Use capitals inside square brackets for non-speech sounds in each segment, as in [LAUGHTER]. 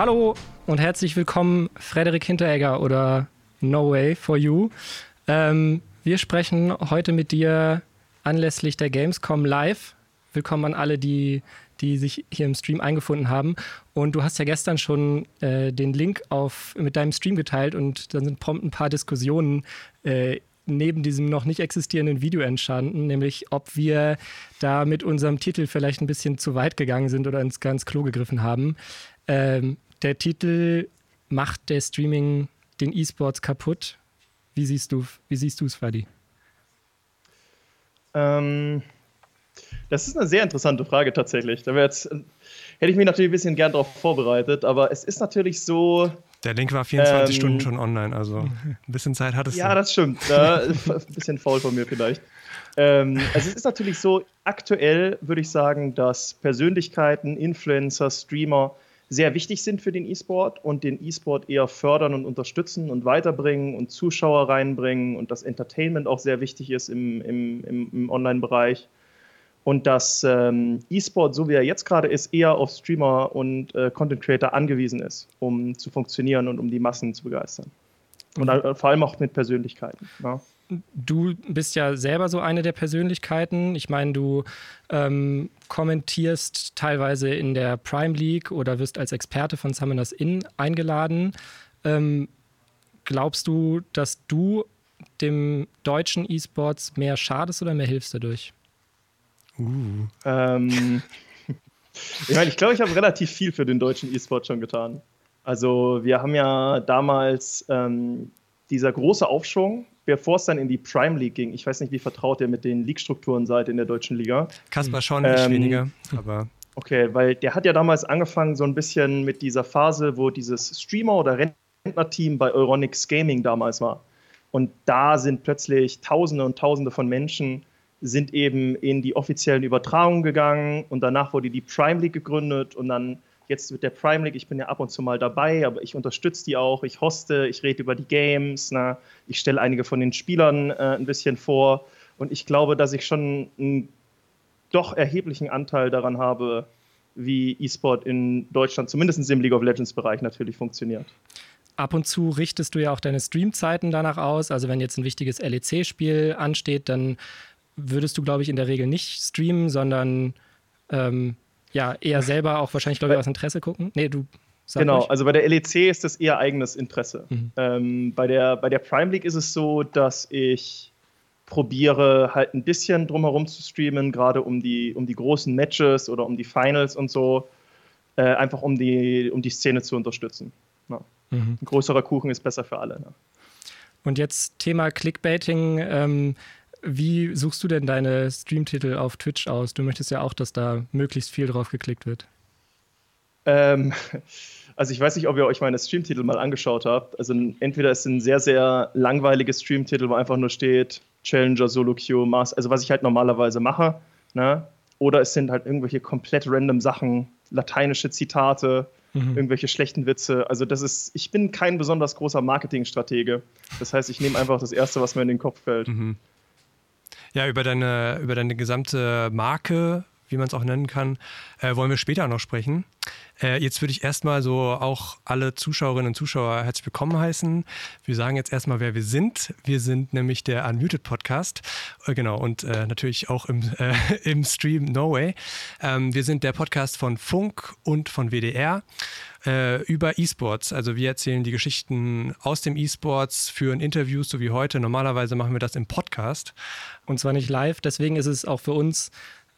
Hallo und herzlich willkommen, Frederik Hinteregger oder No Way for You. Ähm, wir sprechen heute mit dir anlässlich der Gamescom live. Willkommen an alle, die, die sich hier im Stream eingefunden haben. Und du hast ja gestern schon äh, den Link auf, mit deinem Stream geteilt und dann sind prompt ein paar Diskussionen äh, neben diesem noch nicht existierenden Video entstanden, nämlich ob wir da mit unserem Titel vielleicht ein bisschen zu weit gegangen sind oder ins ganz Klo gegriffen haben. Ähm, der Titel macht der Streaming den E-Sports kaputt. Wie siehst du, wie siehst du es, Fadi? Ähm, das ist eine sehr interessante Frage tatsächlich. Da jetzt, hätte ich mich natürlich ein bisschen gern darauf vorbereitet, aber es ist natürlich so. Der Link war 24 ähm, Stunden schon online, also ein bisschen Zeit hattest ja, du. Ja, das stimmt. Ja, ein bisschen faul von mir vielleicht. Ähm, also es ist natürlich so, aktuell würde ich sagen, dass Persönlichkeiten, Influencer, Streamer sehr wichtig sind für den E-Sport und den E-Sport eher fördern und unterstützen und weiterbringen und Zuschauer reinbringen und das Entertainment auch sehr wichtig ist im, im, im, im Online-Bereich. Und dass ähm, E-Sport, so wie er jetzt gerade ist, eher auf Streamer und äh, Content Creator angewiesen ist, um zu funktionieren und um die Massen zu begeistern. Und äh, vor allem auch mit Persönlichkeiten. Ja. Du bist ja selber so eine der Persönlichkeiten. Ich meine, du ähm, kommentierst teilweise in der Prime League oder wirst als Experte von Summoners Inn eingeladen. Ähm, glaubst du, dass du dem deutschen E-Sports mehr schadest oder mehr hilfst dadurch? Uh. Ähm, [LAUGHS] ich meine, ich glaube, ich habe relativ viel für den deutschen E-Sport schon getan. Also wir haben ja damals ähm, dieser große Aufschwung bevor es dann in die Prime League ging, ich weiß nicht, wie vertraut ihr mit den League-Strukturen seid in der deutschen Liga. Kaspar schon, ähm, nicht weniger, aber. Okay, weil der hat ja damals angefangen, so ein bisschen mit dieser Phase, wo dieses Streamer- oder Rentner-Team bei Euronics Gaming damals war. Und da sind plötzlich Tausende und Tausende von Menschen sind eben in die offiziellen Übertragungen gegangen und danach wurde die Prime League gegründet und dann jetzt mit der Prime League, ich bin ja ab und zu mal dabei, aber ich unterstütze die auch, ich hoste, ich rede über die Games, na, ich stelle einige von den Spielern äh, ein bisschen vor und ich glaube, dass ich schon einen doch erheblichen Anteil daran habe, wie E-Sport in Deutschland, zumindest im League of Legends Bereich natürlich funktioniert. Ab und zu richtest du ja auch deine Streamzeiten danach aus. Also wenn jetzt ein wichtiges LEC-Spiel ansteht, dann würdest du, glaube ich, in der Regel nicht streamen, sondern ähm, ja eher selber auch wahrscheinlich, glaube ich, aus Interesse gucken. Nee, du genau, ruhig. also bei der LEC ist das eher eigenes Interesse. Mhm. Ähm, bei, der, bei der Prime League ist es so, dass ich probiere halt ein bisschen drumherum zu streamen, gerade um die, um die großen Matches oder um die Finals und so, äh, einfach um die, um die Szene zu unterstützen. Ja. Mhm. Ein größerer Kuchen ist besser für alle. Ne? Und jetzt Thema Clickbaiting. Ähm, wie suchst du denn deine Streamtitel auf Twitch aus? Du möchtest ja auch, dass da möglichst viel drauf geklickt wird. Ähm, [LAUGHS] also ich weiß nicht, ob ihr euch meine Streamtitel mal angeschaut habt. Also entweder ist es ein sehr, sehr langweiliges Streamtitel, wo einfach nur steht Challenger, Solo Queue, Mars, also was ich halt normalerweise mache. Ne? Oder es sind halt irgendwelche komplett random Sachen, lateinische Zitate, mhm. irgendwelche schlechten Witze. Also das ist, ich bin kein besonders großer Marketingstratege. Das heißt, ich nehme einfach das Erste, was mir in den Kopf fällt. Mhm. Ja, über deine, über deine gesamte Marke, wie man es auch nennen kann, äh, wollen wir später noch sprechen. Äh, jetzt würde ich erstmal so auch alle Zuschauerinnen und Zuschauer herzlich willkommen heißen. Wir sagen jetzt erstmal, wer wir sind. Wir sind nämlich der Unmuted Podcast. Äh, genau, und äh, natürlich auch im, [LAUGHS] äh, im Stream No Way. Ähm, wir sind der Podcast von Funk und von WDR äh, über E-Sports. Also wir erzählen die Geschichten aus dem E-Sports, führen Interviews, so wie heute. Normalerweise machen wir das im Podcast. Und zwar nicht live. Deswegen ist es auch für uns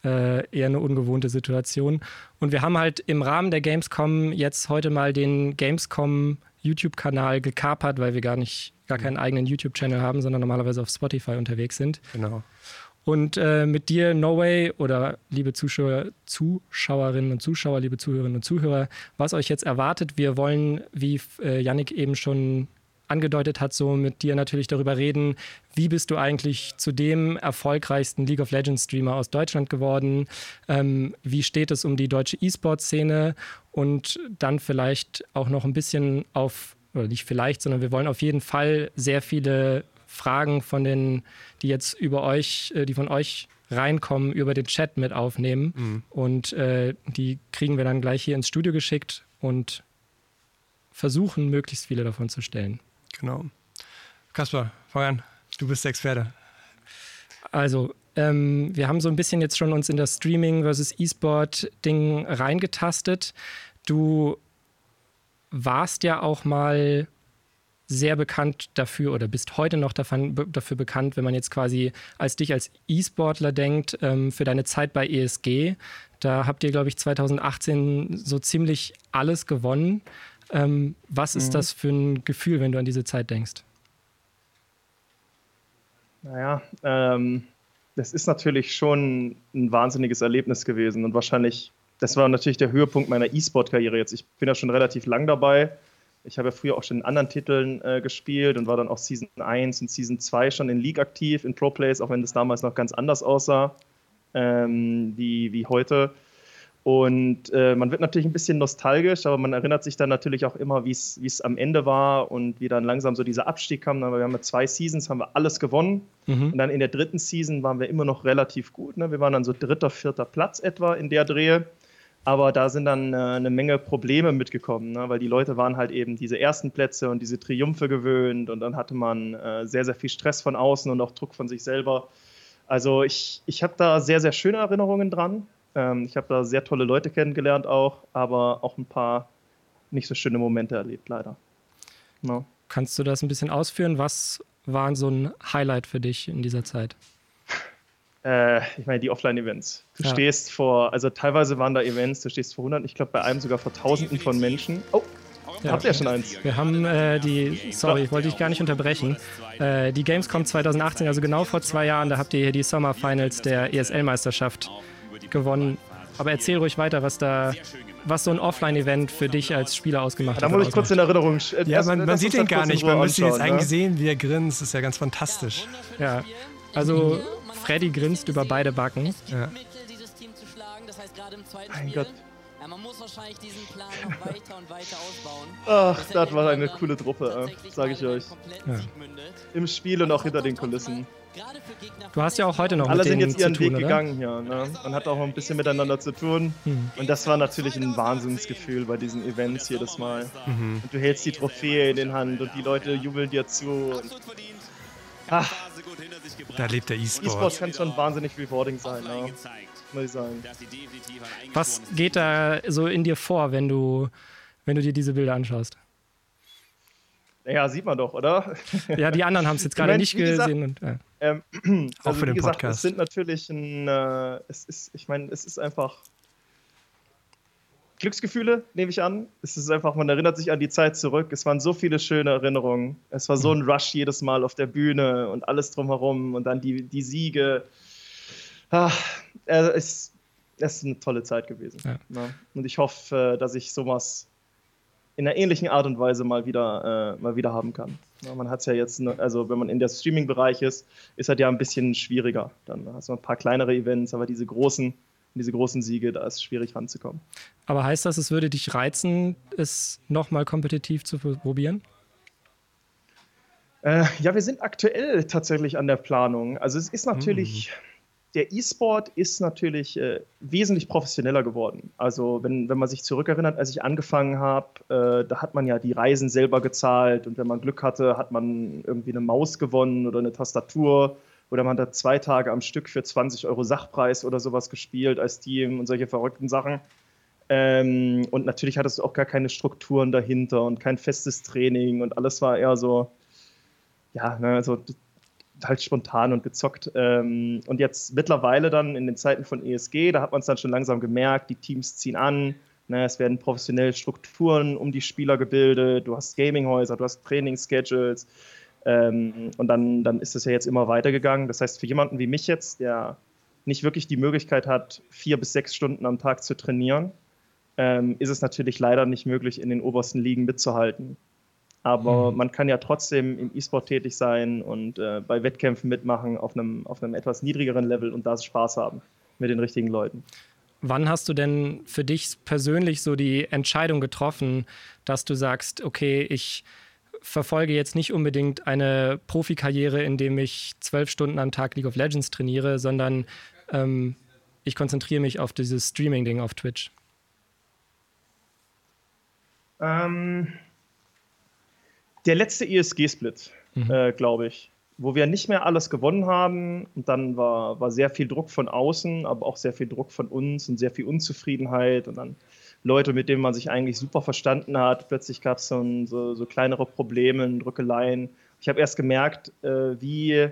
äh, eher eine ungewohnte Situation. Und wir haben halt im Rahmen der Gamescom jetzt heute mal den Gamescom YouTube-Kanal gekapert, weil wir gar nicht, gar keinen eigenen YouTube-Channel haben, sondern normalerweise auf Spotify unterwegs sind. Genau. Und äh, mit dir, No Way, oder liebe Zuschauer, Zuschauerinnen und Zuschauer, liebe Zuhörerinnen und Zuhörer, was euch jetzt erwartet. Wir wollen, wie äh, Yannick eben schon angedeutet hat, so mit dir natürlich darüber reden, wie bist du eigentlich zu dem erfolgreichsten League of Legends Streamer aus Deutschland geworden? Ähm, wie steht es um die deutsche E-Sport-Szene? Und dann vielleicht auch noch ein bisschen auf, oder nicht vielleicht, sondern wir wollen auf jeden Fall sehr viele Fragen von den, die jetzt über euch, äh, die von euch reinkommen, über den Chat mit aufnehmen. Mhm. Und äh, die kriegen wir dann gleich hier ins Studio geschickt und versuchen, möglichst viele davon zu stellen. Genau. Kaspar, fang an. Du bist der Experte. Also, ähm, wir haben so ein bisschen jetzt schon uns in das Streaming versus E-Sport-Ding reingetastet. Du warst ja auch mal sehr bekannt dafür oder bist heute noch davon, dafür bekannt, wenn man jetzt quasi als dich als E-Sportler denkt, ähm, für deine Zeit bei ESG. Da habt ihr, glaube ich, 2018 so ziemlich alles gewonnen. Ähm, was ist mhm. das für ein Gefühl, wenn du an diese Zeit denkst? Naja, ähm, das ist natürlich schon ein wahnsinniges Erlebnis gewesen und wahrscheinlich, das war natürlich der Höhepunkt meiner E-Sport-Karriere jetzt. Ich bin ja schon relativ lang dabei. Ich habe ja früher auch schon in anderen Titeln äh, gespielt und war dann auch Season 1 und Season 2 schon in League aktiv, in Pro Plays, auch wenn das damals noch ganz anders aussah ähm, wie, wie heute. Und äh, man wird natürlich ein bisschen nostalgisch, aber man erinnert sich dann natürlich auch immer, wie es am Ende war und wie dann langsam so dieser Abstieg kam. Wir haben ja zwei Seasons, haben wir alles gewonnen. Mhm. Und dann in der dritten Season waren wir immer noch relativ gut. Ne? Wir waren dann so dritter, vierter Platz etwa in der Drehe. Aber da sind dann äh, eine Menge Probleme mitgekommen, ne? weil die Leute waren halt eben diese ersten Plätze und diese Triumphe gewöhnt. Und dann hatte man äh, sehr, sehr viel Stress von außen und auch Druck von sich selber. Also ich, ich habe da sehr, sehr schöne Erinnerungen dran. Ähm, ich habe da sehr tolle Leute kennengelernt auch, aber auch ein paar nicht so schöne Momente erlebt, leider. No. Kannst du das ein bisschen ausführen? Was war so ein Highlight für dich in dieser Zeit? [LAUGHS] Äh, ich meine, die Offline-Events. Du ja. stehst vor, also teilweise waren da Events, du stehst vor 100, ich glaube bei einem sogar vor Tausenden von Menschen. Oh, ja. Habt ihr schon eins? Wir haben äh, die, sorry, wollte ich gar nicht unterbrechen. Äh, die Gamescom 2018, also genau vor zwei Jahren, da habt ihr hier die Summer Finals der ESL-Meisterschaft gewonnen. Aber erzähl ruhig weiter, was da, was so ein Offline-Event für dich als Spieler ausgemacht hat. Da muss ich kurz in Erinnerung. Äh, ja, man, man sieht ihn gar nicht. Man müsste jetzt ne? eigentlich sehen, wie er grinst. Das ist ja ganz fantastisch. Ja, also Freddy grinst über beide Backen. Ja. Mein Gott. Ja, man muss wahrscheinlich diesen Plan noch weiter und weiter ausbauen. Ach, das war eine coole Truppe, äh, sage ich euch. Ja. Im Spiel und auch hinter den Kulissen. Du hast ja auch heute noch Alle mit sind jetzt ihren tun, Weg oder? gegangen hier. Ne? Man hat auch ein bisschen miteinander zu tun. Mhm. Und das war natürlich ein Wahnsinnsgefühl bei diesen Events jedes Mal. Mhm. Und du hältst die Trophäe in den Hand und die Leute jubeln dir zu. Ach. Da lebt der E-Sport. E-Sport kann schon wahnsinnig rewarding sein, ja. muss ich sagen. Was geht da so in dir vor, wenn du, wenn du dir diese Bilder anschaust? Ja, sieht man doch, oder? Ja, die anderen haben es jetzt gerade nicht gesehen. Gesagt, und, ja. ähm, also Auch für den gesagt, Podcast. Es sind natürlich ein, äh, es ist, ich meine, es ist einfach Glücksgefühle, nehme ich an. Es ist einfach, man erinnert sich an die Zeit zurück. Es waren so viele schöne Erinnerungen. Es war so ein Rush jedes Mal auf der Bühne und alles drumherum und dann die, die Siege. Ach, äh, es, es ist eine tolle Zeit gewesen. Ja. Ja. Und ich hoffe, dass ich sowas in einer ähnlichen Art und Weise mal wieder, äh, mal wieder haben kann. Ja, man hat es ja jetzt, ne, also wenn man in der Streaming-Bereich ist, ist halt ja ein bisschen schwieriger. Dann hast du ein paar kleinere Events, aber diese großen, diese großen Siege, da ist es schwierig ranzukommen. Aber heißt das, es würde dich reizen, es nochmal kompetitiv zu probieren? Äh, ja, wir sind aktuell tatsächlich an der Planung. Also es ist natürlich. Mhm der E-Sport ist natürlich äh, wesentlich professioneller geworden. Also wenn, wenn man sich zurückerinnert, als ich angefangen habe, äh, da hat man ja die Reisen selber gezahlt und wenn man Glück hatte, hat man irgendwie eine Maus gewonnen oder eine Tastatur oder man hat zwei Tage am Stück für 20 Euro Sachpreis oder sowas gespielt als Team und solche verrückten Sachen. Ähm, und natürlich hattest du auch gar keine Strukturen dahinter und kein festes Training und alles war eher so, ja, ne, also halt spontan und gezockt. Ähm, und jetzt mittlerweile dann in den Zeiten von ESG, da hat man es dann schon langsam gemerkt, die Teams ziehen an, ne, es werden professionelle Strukturen um die Spieler gebildet, du hast Gaminghäuser, du hast Trainingsschedules ähm, und dann, dann ist es ja jetzt immer weitergegangen. Das heißt, für jemanden wie mich jetzt, der nicht wirklich die Möglichkeit hat, vier bis sechs Stunden am Tag zu trainieren, ähm, ist es natürlich leider nicht möglich, in den obersten Ligen mitzuhalten. Aber mhm. man kann ja trotzdem im E-Sport tätig sein und äh, bei Wettkämpfen mitmachen auf einem, auf einem etwas niedrigeren Level und da Spaß haben mit den richtigen Leuten. Wann hast du denn für dich persönlich so die Entscheidung getroffen, dass du sagst, okay, ich verfolge jetzt nicht unbedingt eine Profikarriere, indem ich zwölf Stunden am Tag League of Legends trainiere, sondern ähm, ich konzentriere mich auf dieses Streaming-Ding auf Twitch? Ähm, Der letzte ESG-Split, mhm. äh, glaube ich, wo wir nicht mehr alles gewonnen haben. Und dann war, war sehr viel Druck von außen, aber auch sehr viel Druck von uns und sehr viel Unzufriedenheit. Und dann Leute, mit denen man sich eigentlich super verstanden hat. Plötzlich gab es so, so, so, kleinere Probleme, Drückeleien. Ich habe erst gemerkt, äh, wie,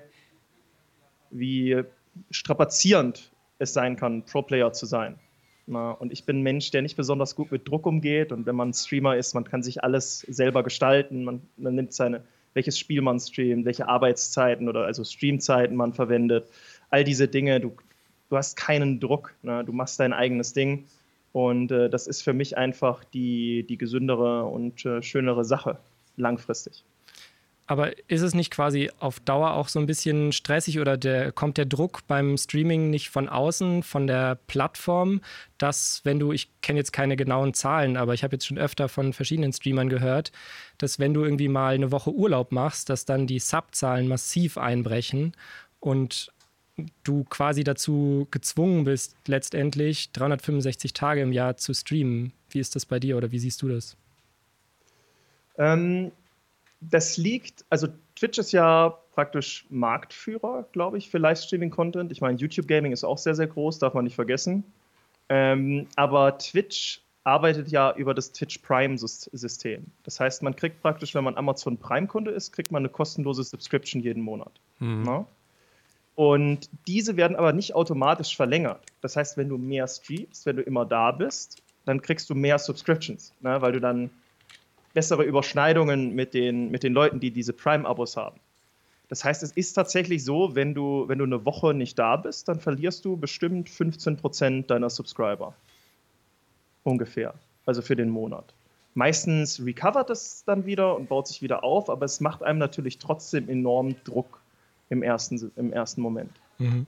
wie strapazierend es sein kann, Pro-Player zu sein. Und ich bin ein Mensch, der nicht besonders gut mit Druck umgeht. Und wenn man Streamer ist, man kann sich alles selber gestalten. Man, man nimmt seine, welches Spiel man streamt, welche Arbeitszeiten oder also Streamzeiten man verwendet. All diese Dinge, du, du hast keinen Druck. Ne? Du machst dein eigenes Ding. Und äh, das ist für mich einfach die, die gesündere und äh, schönere Sache langfristig. Aber ist es nicht quasi auf Dauer auch so ein bisschen stressig oder der, kommt der Druck beim Streaming nicht von außen, von der Plattform, dass wenn du, ich kenne jetzt keine genauen Zahlen, aber ich habe jetzt schon öfter von verschiedenen Streamern gehört, dass wenn du irgendwie mal eine Woche Urlaub machst, dass dann die Subzahlen massiv einbrechen und du quasi dazu gezwungen bist, letztendlich 365 Tage im Jahr zu streamen. Wie ist das bei dir oder wie siehst du das? Ähm, das liegt, also Twitch ist ja praktisch Marktführer, glaube ich, für Livestreaming-Content. Ich meine, YouTube Gaming ist auch sehr, sehr groß, darf man nicht vergessen. Ähm, aber Twitch arbeitet ja über das Twitch Prime-System. Das heißt, man kriegt praktisch, wenn man Amazon Prime-Kunde ist, kriegt man eine kostenlose Subscription jeden Monat. Mhm. Und diese werden aber nicht automatisch verlängert. Das heißt, wenn du mehr streamst, wenn du immer da bist, dann kriegst du mehr Subscriptions, ne? weil du dann bessere Überschneidungen mit den, mit den Leuten, die diese Prime-Abos haben. Das heißt, es ist tatsächlich so, wenn du, wenn du eine Woche nicht da bist, dann verlierst du bestimmt 15% deiner Subscriber. Ungefähr. Also für den Monat. Meistens recovert es dann wieder und baut sich wieder auf, aber es macht einem natürlich trotzdem enormen Druck im ersten, im ersten Moment. Mhm.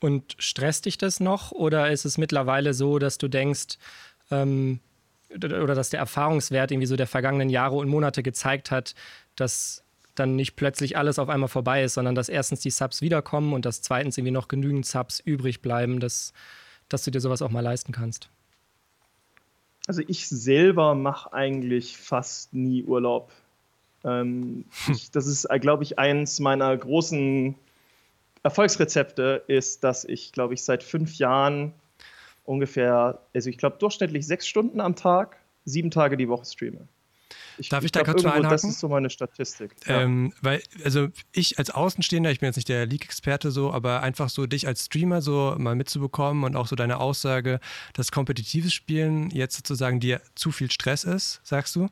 Und stresst dich das noch oder ist es mittlerweile so, dass du denkst, ähm, oder dass der Erfahrungswert irgendwie so der vergangenen Jahre und Monate gezeigt hat, dass dann nicht plötzlich alles auf einmal vorbei ist, sondern dass erstens die Subs wiederkommen und dass zweitens irgendwie noch genügend Subs übrig bleiben, dass, dass du dir sowas auch mal leisten kannst? Also ich selber mache eigentlich fast nie Urlaub. Ähm, hm. [LAUGHS] ich, das ist, glaube ich, eins meiner großen Erfolgsrezepte, ist, dass ich, glaube ich, seit fünf Jahren ungefähr, also ich glaube durchschnittlich sechs Stunden am Tag, sieben Tage die Woche streame. Ich, Darf ich, ich da kurz einhaken? Das ist so meine Statistik. Ähm, Weil, also ich als Außenstehender, ich bin jetzt nicht der League-Experte so, aber einfach so dich als Streamer so mal mitzubekommen und auch so deine Aussage, dass kompetitives Spielen jetzt sozusagen dir zu viel Stress ist, sagst du.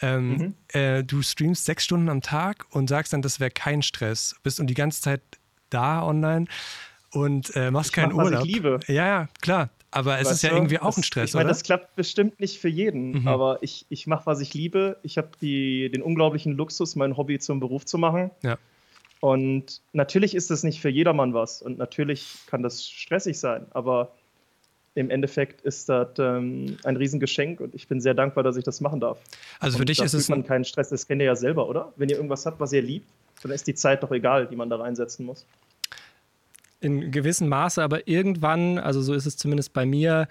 Ähm, mhm. äh, du streamst sechs Stunden am Tag und sagst dann, das wäre kein Stress, bist und die ganze Zeit da online und äh, machst ich keinen mach, Urlaub. Was ich liebe. Ja, ja, klar. Aber es weißt ist ja du? irgendwie auch das, ein Stress, ich meine, das klappt bestimmt nicht für jeden, mhm. aber ich, ich mache, was ich liebe. Ich habe den unglaublichen Luxus, mein Hobby zum Beruf zu machen. Ja. Und natürlich ist das nicht für jedermann was und natürlich kann das stressig sein, aber im Endeffekt ist das ähm, ein Riesengeschenk und ich bin sehr dankbar, dass ich das machen darf. Also für und dich ist es. man keinen Stress, das kennt ihr ja selber, oder? Wenn ihr irgendwas habt, was ihr liebt, dann ist die Zeit doch egal, die man da reinsetzen muss in gewissem Maße, aber irgendwann, also so ist es zumindest bei mir,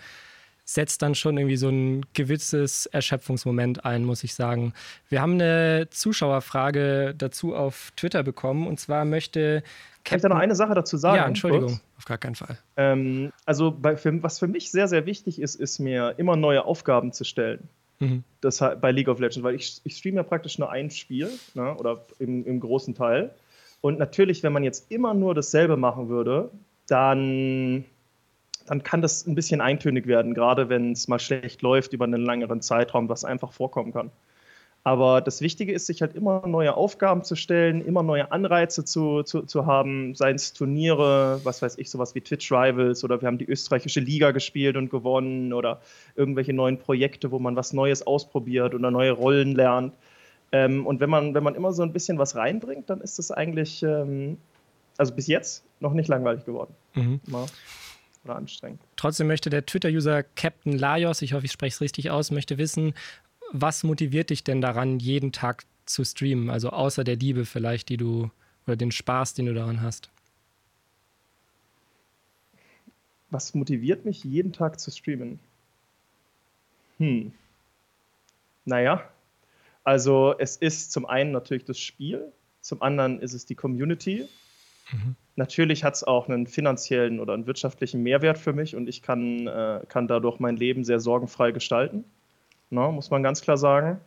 setzt dann schon irgendwie so ein gewisses Erschöpfungsmoment ein, muss ich sagen. Wir haben eine Zuschauerfrage dazu auf Twitter bekommen und zwar möchte. Captain Kann ich da noch eine Sache dazu sagen? Ja, Entschuldigung. Kurz? Auf gar keinen Fall. Ähm, also, bei, für, was für mich sehr, sehr wichtig ist, ist mir immer neue Aufgaben zu stellen. Mhm. Das bei League of Legends, weil ich, ich streame ja praktisch nur ein Spiel ne, oder im, im großen Teil. Und natürlich, wenn man jetzt immer nur dasselbe machen würde, dann, dann kann das ein bisschen eintönig werden, gerade wenn es mal schlecht läuft über einen längeren Zeitraum, was einfach vorkommen kann. Aber das Wichtige ist, sich halt immer neue Aufgaben zu stellen, immer neue Anreize zu, zu, zu haben, seien es Turniere, was weiß ich, sowas wie Twitch Rivals oder wir haben die österreichische Liga gespielt und gewonnen oder irgendwelche neuen Projekte, wo man was Neues ausprobiert oder neue Rollen lernt. Ähm, und wenn man, wenn man immer so ein bisschen was reinbringt, dann ist das eigentlich, ähm, also bis jetzt, noch nicht langweilig geworden. Mhm. Oder anstrengend. Trotzdem möchte der Twitter-User Captain Lajos, ich hoffe, ich spreche es richtig aus, möchte wissen, was motiviert dich denn daran, jeden Tag zu streamen? Also außer der Liebe vielleicht, die du, oder den Spaß, den du daran hast. Was motiviert mich, jeden Tag zu streamen? Hm. Naja, Also es ist zum einen natürlich das Spiel, zum anderen ist es die Community. Mhm. Natürlich hat es auch einen finanziellen oder einen wirtschaftlichen Mehrwert für mich und ich kann, äh, kann dadurch mein Leben sehr sorgenfrei gestalten. No, ne, muss man ganz klar sagen.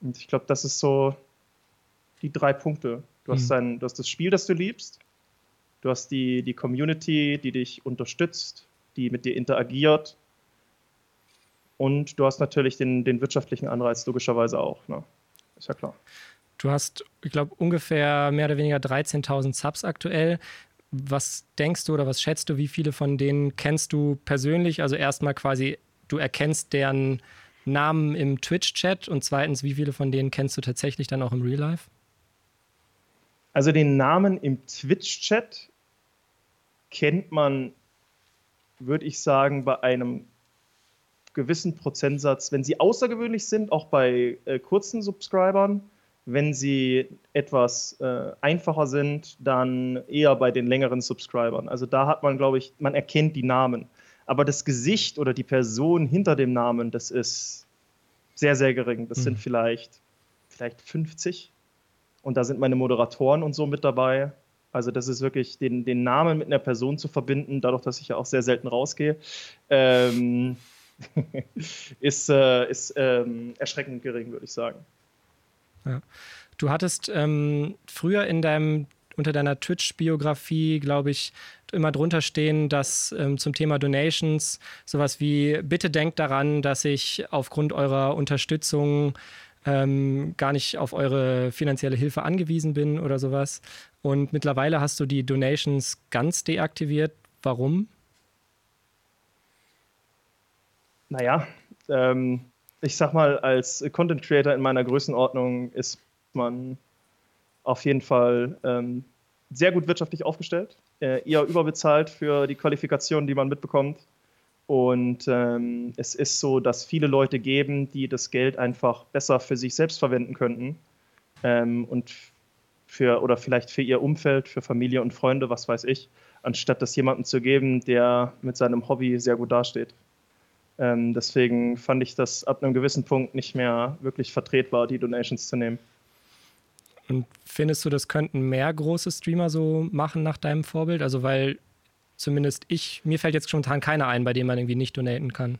Und ich glaube, das ist so die drei Punkte. Du, mhm. hast dein, du hast das Spiel, das du liebst. Du hast die, die Community, die dich unterstützt, die mit dir interagiert. Und du hast natürlich den, den wirtschaftlichen Anreiz logischerweise auch. Ne? Ist ja klar. Du hast, ich glaube, ungefähr mehr oder weniger 13.000 Subs aktuell. Was denkst du oder was schätzt du, wie viele von denen kennst du persönlich? Also erstmal quasi, du erkennst deren Namen im Twitch-Chat und zweitens, wie viele von denen kennst du tatsächlich dann auch im Real Life? Also den Namen im Twitch-Chat kennt man, würde ich sagen, bei einem gewissen Prozentsatz, wenn sie außergewöhnlich sind, auch bei äh, kurzen Subscribern. Wenn sie etwas äh, einfacher sind, dann eher bei den längeren Subscribern. Also da hat man, glaube ich, man erkennt die Namen. Aber das Gesicht oder die Person hinter dem Namen, das ist sehr, sehr gering. Das mhm. sind vielleicht, vielleicht 50. Und da sind meine Moderatoren und so mit dabei. Also das ist wirklich, den, den Namen mit einer Person zu verbinden, dadurch, dass ich ja auch sehr selten rausgehe, ähm, [LAUGHS] ist, äh, ist ähm, erschreckend gering, würde ich sagen. Ja. Du hattest ähm, früher in deinem unter deiner Twitch-Biografie, glaube ich, immer drunter stehen, dass ähm, zum Thema Donations sowas wie, bitte denkt daran, dass ich aufgrund eurer Unterstützung ähm, gar nicht auf eure finanzielle Hilfe angewiesen bin oder sowas. Und mittlerweile hast du die Donations ganz deaktiviert. Warum? Naja, ähm, ich sag mal, als Content Creator in meiner Größenordnung ist man auf jeden Fall ähm, sehr gut wirtschaftlich aufgestellt, äh, eher überbezahlt für die Qualifikationen, die man mitbekommt. Und ähm, es ist so, dass viele Leute geben, die das Geld einfach besser für sich selbst verwenden könnten ähm, und für oder vielleicht für ihr Umfeld, für Familie und Freunde, was weiß ich, anstatt das jemandem zu geben, der mit seinem Hobby sehr gut dasteht. Ähm, deswegen fand ich das ab einem gewissen Punkt nicht mehr wirklich vertretbar, die Donations zu nehmen. Und findest du, das könnten mehr große Streamer so machen nach deinem Vorbild? Also, weil zumindest ich, mir fällt jetzt spontan keiner ein, bei dem man irgendwie nicht donaten kann.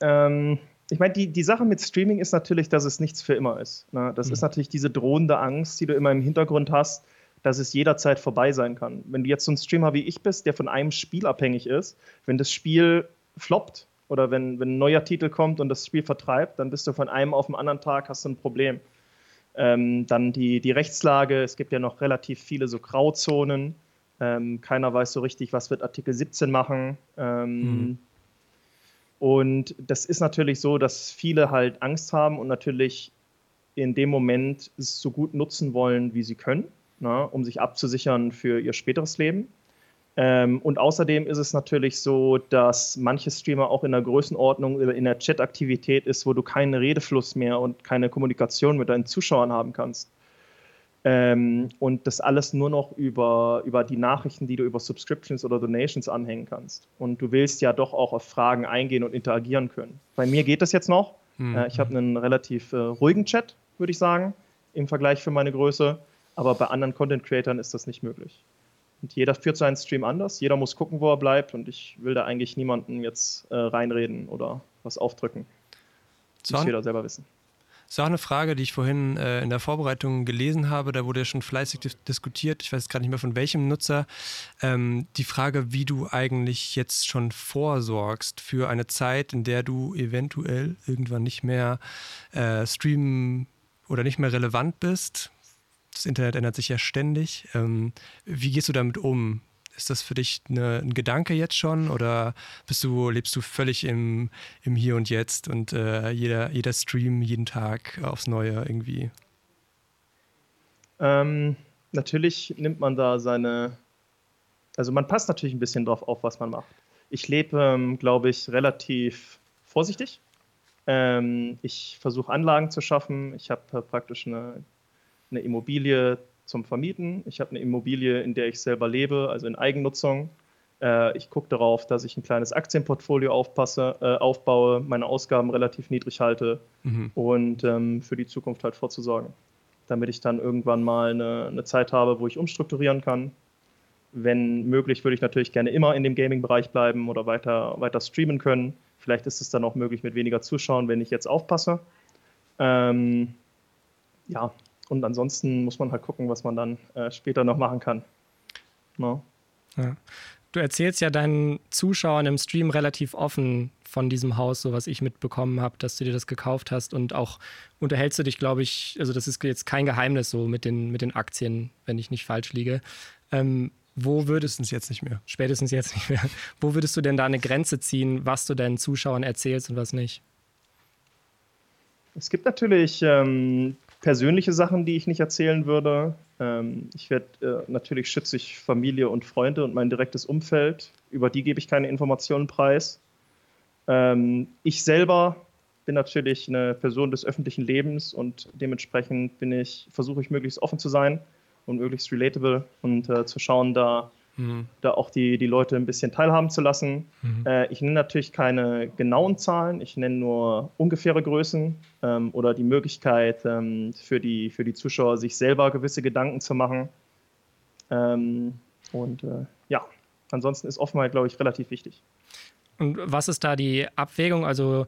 Ähm, ich meine, die, die Sache mit Streaming ist natürlich, dass es nichts für immer ist. Ne? Das mhm. ist natürlich diese drohende Angst, die du immer im Hintergrund hast, dass es jederzeit vorbei sein kann. Wenn du jetzt so ein Streamer wie ich bist, der von einem Spiel abhängig ist, wenn das Spiel floppt oder wenn, wenn ein neuer Titel kommt und das Spiel vertreibt, dann bist du von einem auf den anderen Tag, hast du ein Problem. Ähm, dann die, die Rechtslage, es gibt ja noch relativ viele so Grauzonen. Ähm, keiner weiß so richtig, was wird Artikel 17 machen. Ähm, mhm. Und das ist natürlich so, dass viele halt Angst haben und natürlich in dem Moment es so gut nutzen wollen, wie sie können, ne, um sich abzusichern für ihr späteres Leben. Ähm, und außerdem ist es natürlich so, dass manche Streamer auch in der Größenordnung oder in der Chat-Aktivität ist, wo du keinen Redefluss mehr und keine Kommunikation mit deinen Zuschauern haben kannst. Ähm, und das alles nur noch über, über die Nachrichten, die du über Subscriptions oder Donations anhängen kannst. Und du willst ja doch auch auf Fragen eingehen und interagieren können. Bei mir geht das jetzt noch. Mhm. Äh, ich habe einen relativ äh, ruhigen Chat, würde ich sagen, im Vergleich für meine Größe. Aber bei anderen Content-Creatern ist das nicht möglich. Und jeder führt seinen Stream anders, jeder muss gucken, wo er bleibt und ich will da eigentlich niemanden jetzt äh, reinreden oder was aufdrücken. Das muss jeder selber wissen. Das ist auch eine Frage, die ich vorhin äh, in der Vorbereitung gelesen habe. Da wurde ja schon fleißig dis diskutiert. Ich weiß gerade nicht mehr von welchem Nutzer. Ähm, die Frage, wie du eigentlich jetzt schon vorsorgst für eine Zeit, in der du eventuell irgendwann nicht mehr äh, streamen oder nicht mehr relevant bist das Internet ändert sich ja ständig. Ähm, wie gehst du damit um? Ist das für dich eine, ein Gedanke jetzt schon oder bist du, lebst du völlig im, im Hier und Jetzt und äh, jeder, jeder Stream jeden Tag aufs Neue irgendwie? Ähm, natürlich nimmt man da seine, also man passt natürlich ein bisschen drauf auf, was man macht. Ich lebe, ähm, glaube ich, relativ vorsichtig. Ähm, ich versuche Anlagen zu schaffen. Ich habe äh, praktisch eine eine Immobilie zum Vermieten. Ich habe eine Immobilie, in der ich selber lebe, also in Eigennutzung. Äh, ich gucke darauf, dass ich ein kleines Aktienportfolio aufpasse, äh, aufbaue, meine Ausgaben relativ niedrig halte mhm. und ähm, für die Zukunft halt vorzusorgen. Damit ich dann irgendwann mal eine, eine Zeit habe, wo ich umstrukturieren kann. Wenn möglich, würde ich natürlich gerne immer in dem Gaming-Bereich bleiben oder weiter, weiter streamen können. Vielleicht ist es dann auch möglich mit weniger Zuschauern, wenn ich jetzt aufpasse. Ähm, ja, und ansonsten muss man halt gucken, was man dann äh, später noch machen kann. No. Ja. Du erzählst ja deinen Zuschauern im Stream relativ offen von diesem Haus, so was ich mitbekommen habe, dass du dir das gekauft hast und auch unterhältst du dich, glaube ich, also das ist jetzt kein Geheimnis so mit den, mit den Aktien, wenn ich nicht falsch liege. Ähm, wo würdest du jetzt nicht mehr? Spätestens jetzt nicht mehr. [LAUGHS] Wo würdest du denn da eine Grenze ziehen, was du deinen Zuschauern erzählst und was nicht? Es gibt natürlich ähm, persönliche Sachen, die ich nicht erzählen würde. Ähm, ich werde äh, natürlich schütze ich Familie und Freunde und mein direktes Umfeld. Über die gebe ich keine Informationen preis. Ähm, ich selber bin natürlich eine Person des öffentlichen Lebens und dementsprechend bin ich, versuche ich möglichst offen zu sein und möglichst relatable und äh, zu schauen, da mhm. da auch die, die Leute ein bisschen teilhaben zu lassen. Mhm. Äh, ich nenne natürlich keine genauen Zahlen, ich nenne nur ungefähre Größen ähm, oder die Möglichkeit ähm, für, die, für die Zuschauer, sich selber gewisse Gedanken zu machen. Ähm, und äh, ja, ansonsten ist Offenheit, glaube ich, relativ wichtig. Und was ist da die Abwägung? Also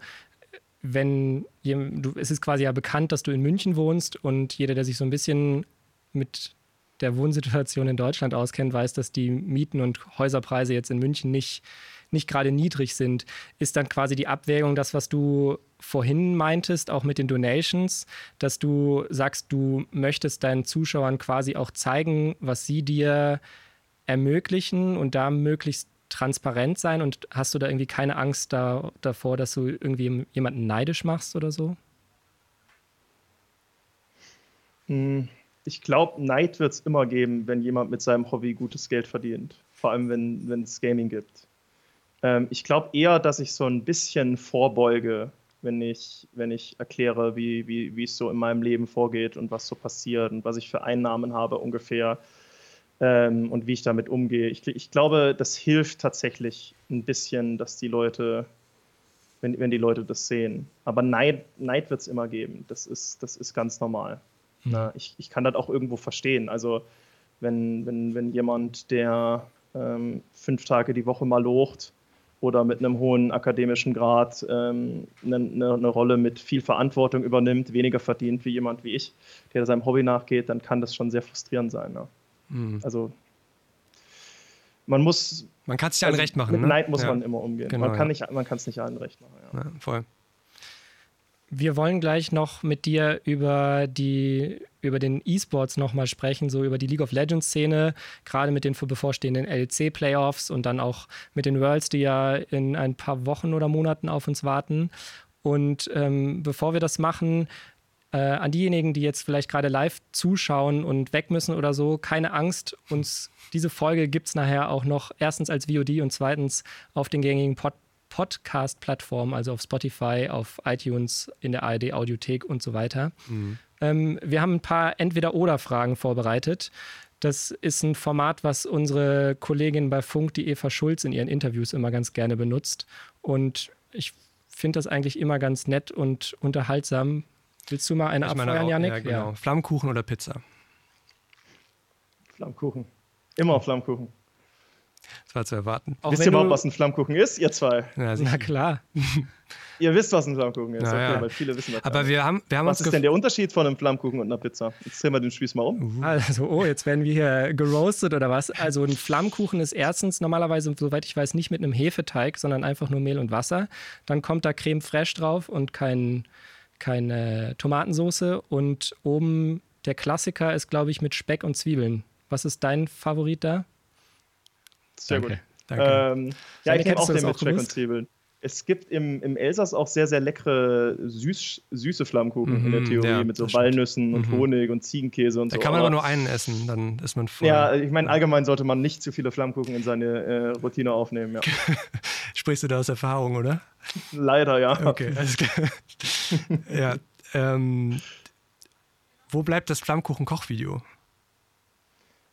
wenn du, es ist quasi ja bekannt, dass du in München wohnst und jeder, der sich so ein bisschen mit der Wohnsituation in Deutschland auskennt, weiß, dass die Mieten und Häuserpreise jetzt in München nicht, nicht gerade niedrig sind. Ist dann quasi die Abwägung das, was du vorhin meintest, auch mit den Donations, dass du sagst, du möchtest deinen Zuschauern quasi auch zeigen, was sie dir ermöglichen und da möglichst transparent sein und hast du da irgendwie keine Angst da, davor, dass du irgendwie jemanden neidisch machst oder so? Hm ich glaube, Neid wird es immer geben, wenn jemand mit seinem Hobby gutes Geld verdient. Vor allem, wenn es Gaming gibt. Ähm, ich glaube eher, dass ich so ein bisschen vorbeuge, wenn ich, wenn ich erkläre, wie, wie, wie es so in meinem Leben vorgeht und was so passiert und was ich für Einnahmen habe ungefähr ähm, und wie ich damit umgehe. Ich, ich glaube, das hilft tatsächlich ein bisschen, dass die Leute wenn, wenn die Leute das sehen. Aber Neid, Neid wird es immer geben. Das ist, das ist ganz normal. Na, mhm. ich, ich kann das auch irgendwo verstehen. Also wenn, wenn, wenn jemand, der ähm, fünf Tage die Woche mal locht oder mit einem hohen akademischen Grad ähm, eine, eine, eine, Rolle mit viel Verantwortung übernimmt, weniger verdient wie jemand wie ich, der seinem Hobby nachgeht, dann kann das schon sehr frustrierend sein. Ne? Mhm. Also man muss. Man kann es nicht allen also recht machen. Mit ne? Neid muss ja. man immer umgehen. Genau, man kann ja. es nicht allen recht machen. Ja. voll. Wir wollen gleich noch mit dir über die über den E-Sports nochmal sprechen, so über die League of Legends Szene, gerade mit den bevorstehenden LEC Playoffs und dann auch mit den Worlds, die ja in ein paar Wochen oder Monaten auf uns warten. Und ähm, bevor wir das machen, äh, an diejenigen, die jetzt vielleicht gerade live zuschauen und weg müssen oder so, keine Angst. Uns diese Folge gibt es nachher auch noch erstens als VOD und zweitens auf den gängigen Pod Podcast-Plattformen, also auf Spotify, auf iTunes, in der ARD Audiothek und so weiter. Mhm. Ähm, wir haben ein paar Entweder-Oder-Fragen vorbereitet. Das ist ein Format, was unsere Kollegin bei Funk, die Eva Schulz, in ihren Interviews immer ganz gerne benutzt. Und ich finde das eigentlich immer ganz nett und unterhaltsam. Willst du mal eine ich abfeuern, Janik? Ja, genau. Ja. Flammkuchen oder Pizza? Flammkuchen. Immer Flammkuchen. Das war zu erwarten. Auch wisst ihr überhaupt, was ein Flammkuchen ist, ihr zwei? Ja, Na klar. [LAUGHS] ihr wisst, was ein Flammkuchen ist, Na, okay, ja. weil viele wissen das. Aber wir haben, wir haben was ist denn der Unterschied von einem Flammkuchen und einer Pizza? Jetzt drehen wir den Spieß mal um. Uh. Also, oh, jetzt werden wir hier geroastet oder was? Also, ein Flammkuchen ist erstens normalerweise, soweit ich weiß, nicht mit einem Hefeteig, sondern einfach nur Mehl und Wasser. Dann kommt da Creme fraiche drauf und kein, keine Tomatensoße. Und oben der Klassiker ist, glaube ich, mit Speck und Zwiebeln. Was ist dein Favorit da? Sehr Danke. gut. Danke. Ähm, ja, ich nehme auch den mit Speck und Zwiebeln. Es gibt im, im Elsass auch sehr, sehr leckere süß, süße Flammkuchen mhm, in der mhm, Theorie ja, mit so Walnüssen und mhm. Honig und Ziegenkäse und da so. Da kann man aber nur einen essen, dann ist man voll. Ja, ich meine, allgemein sollte man nicht zu viele Flammkuchen in seine äh, Routine aufnehmen. Ja. [LAUGHS] Sprichst du da aus Erfahrung, oder? Leider, ja. Okay, alles klar. [LAUGHS] ja, ähm, wo bleibt das Flammkuchen-Kochvideo?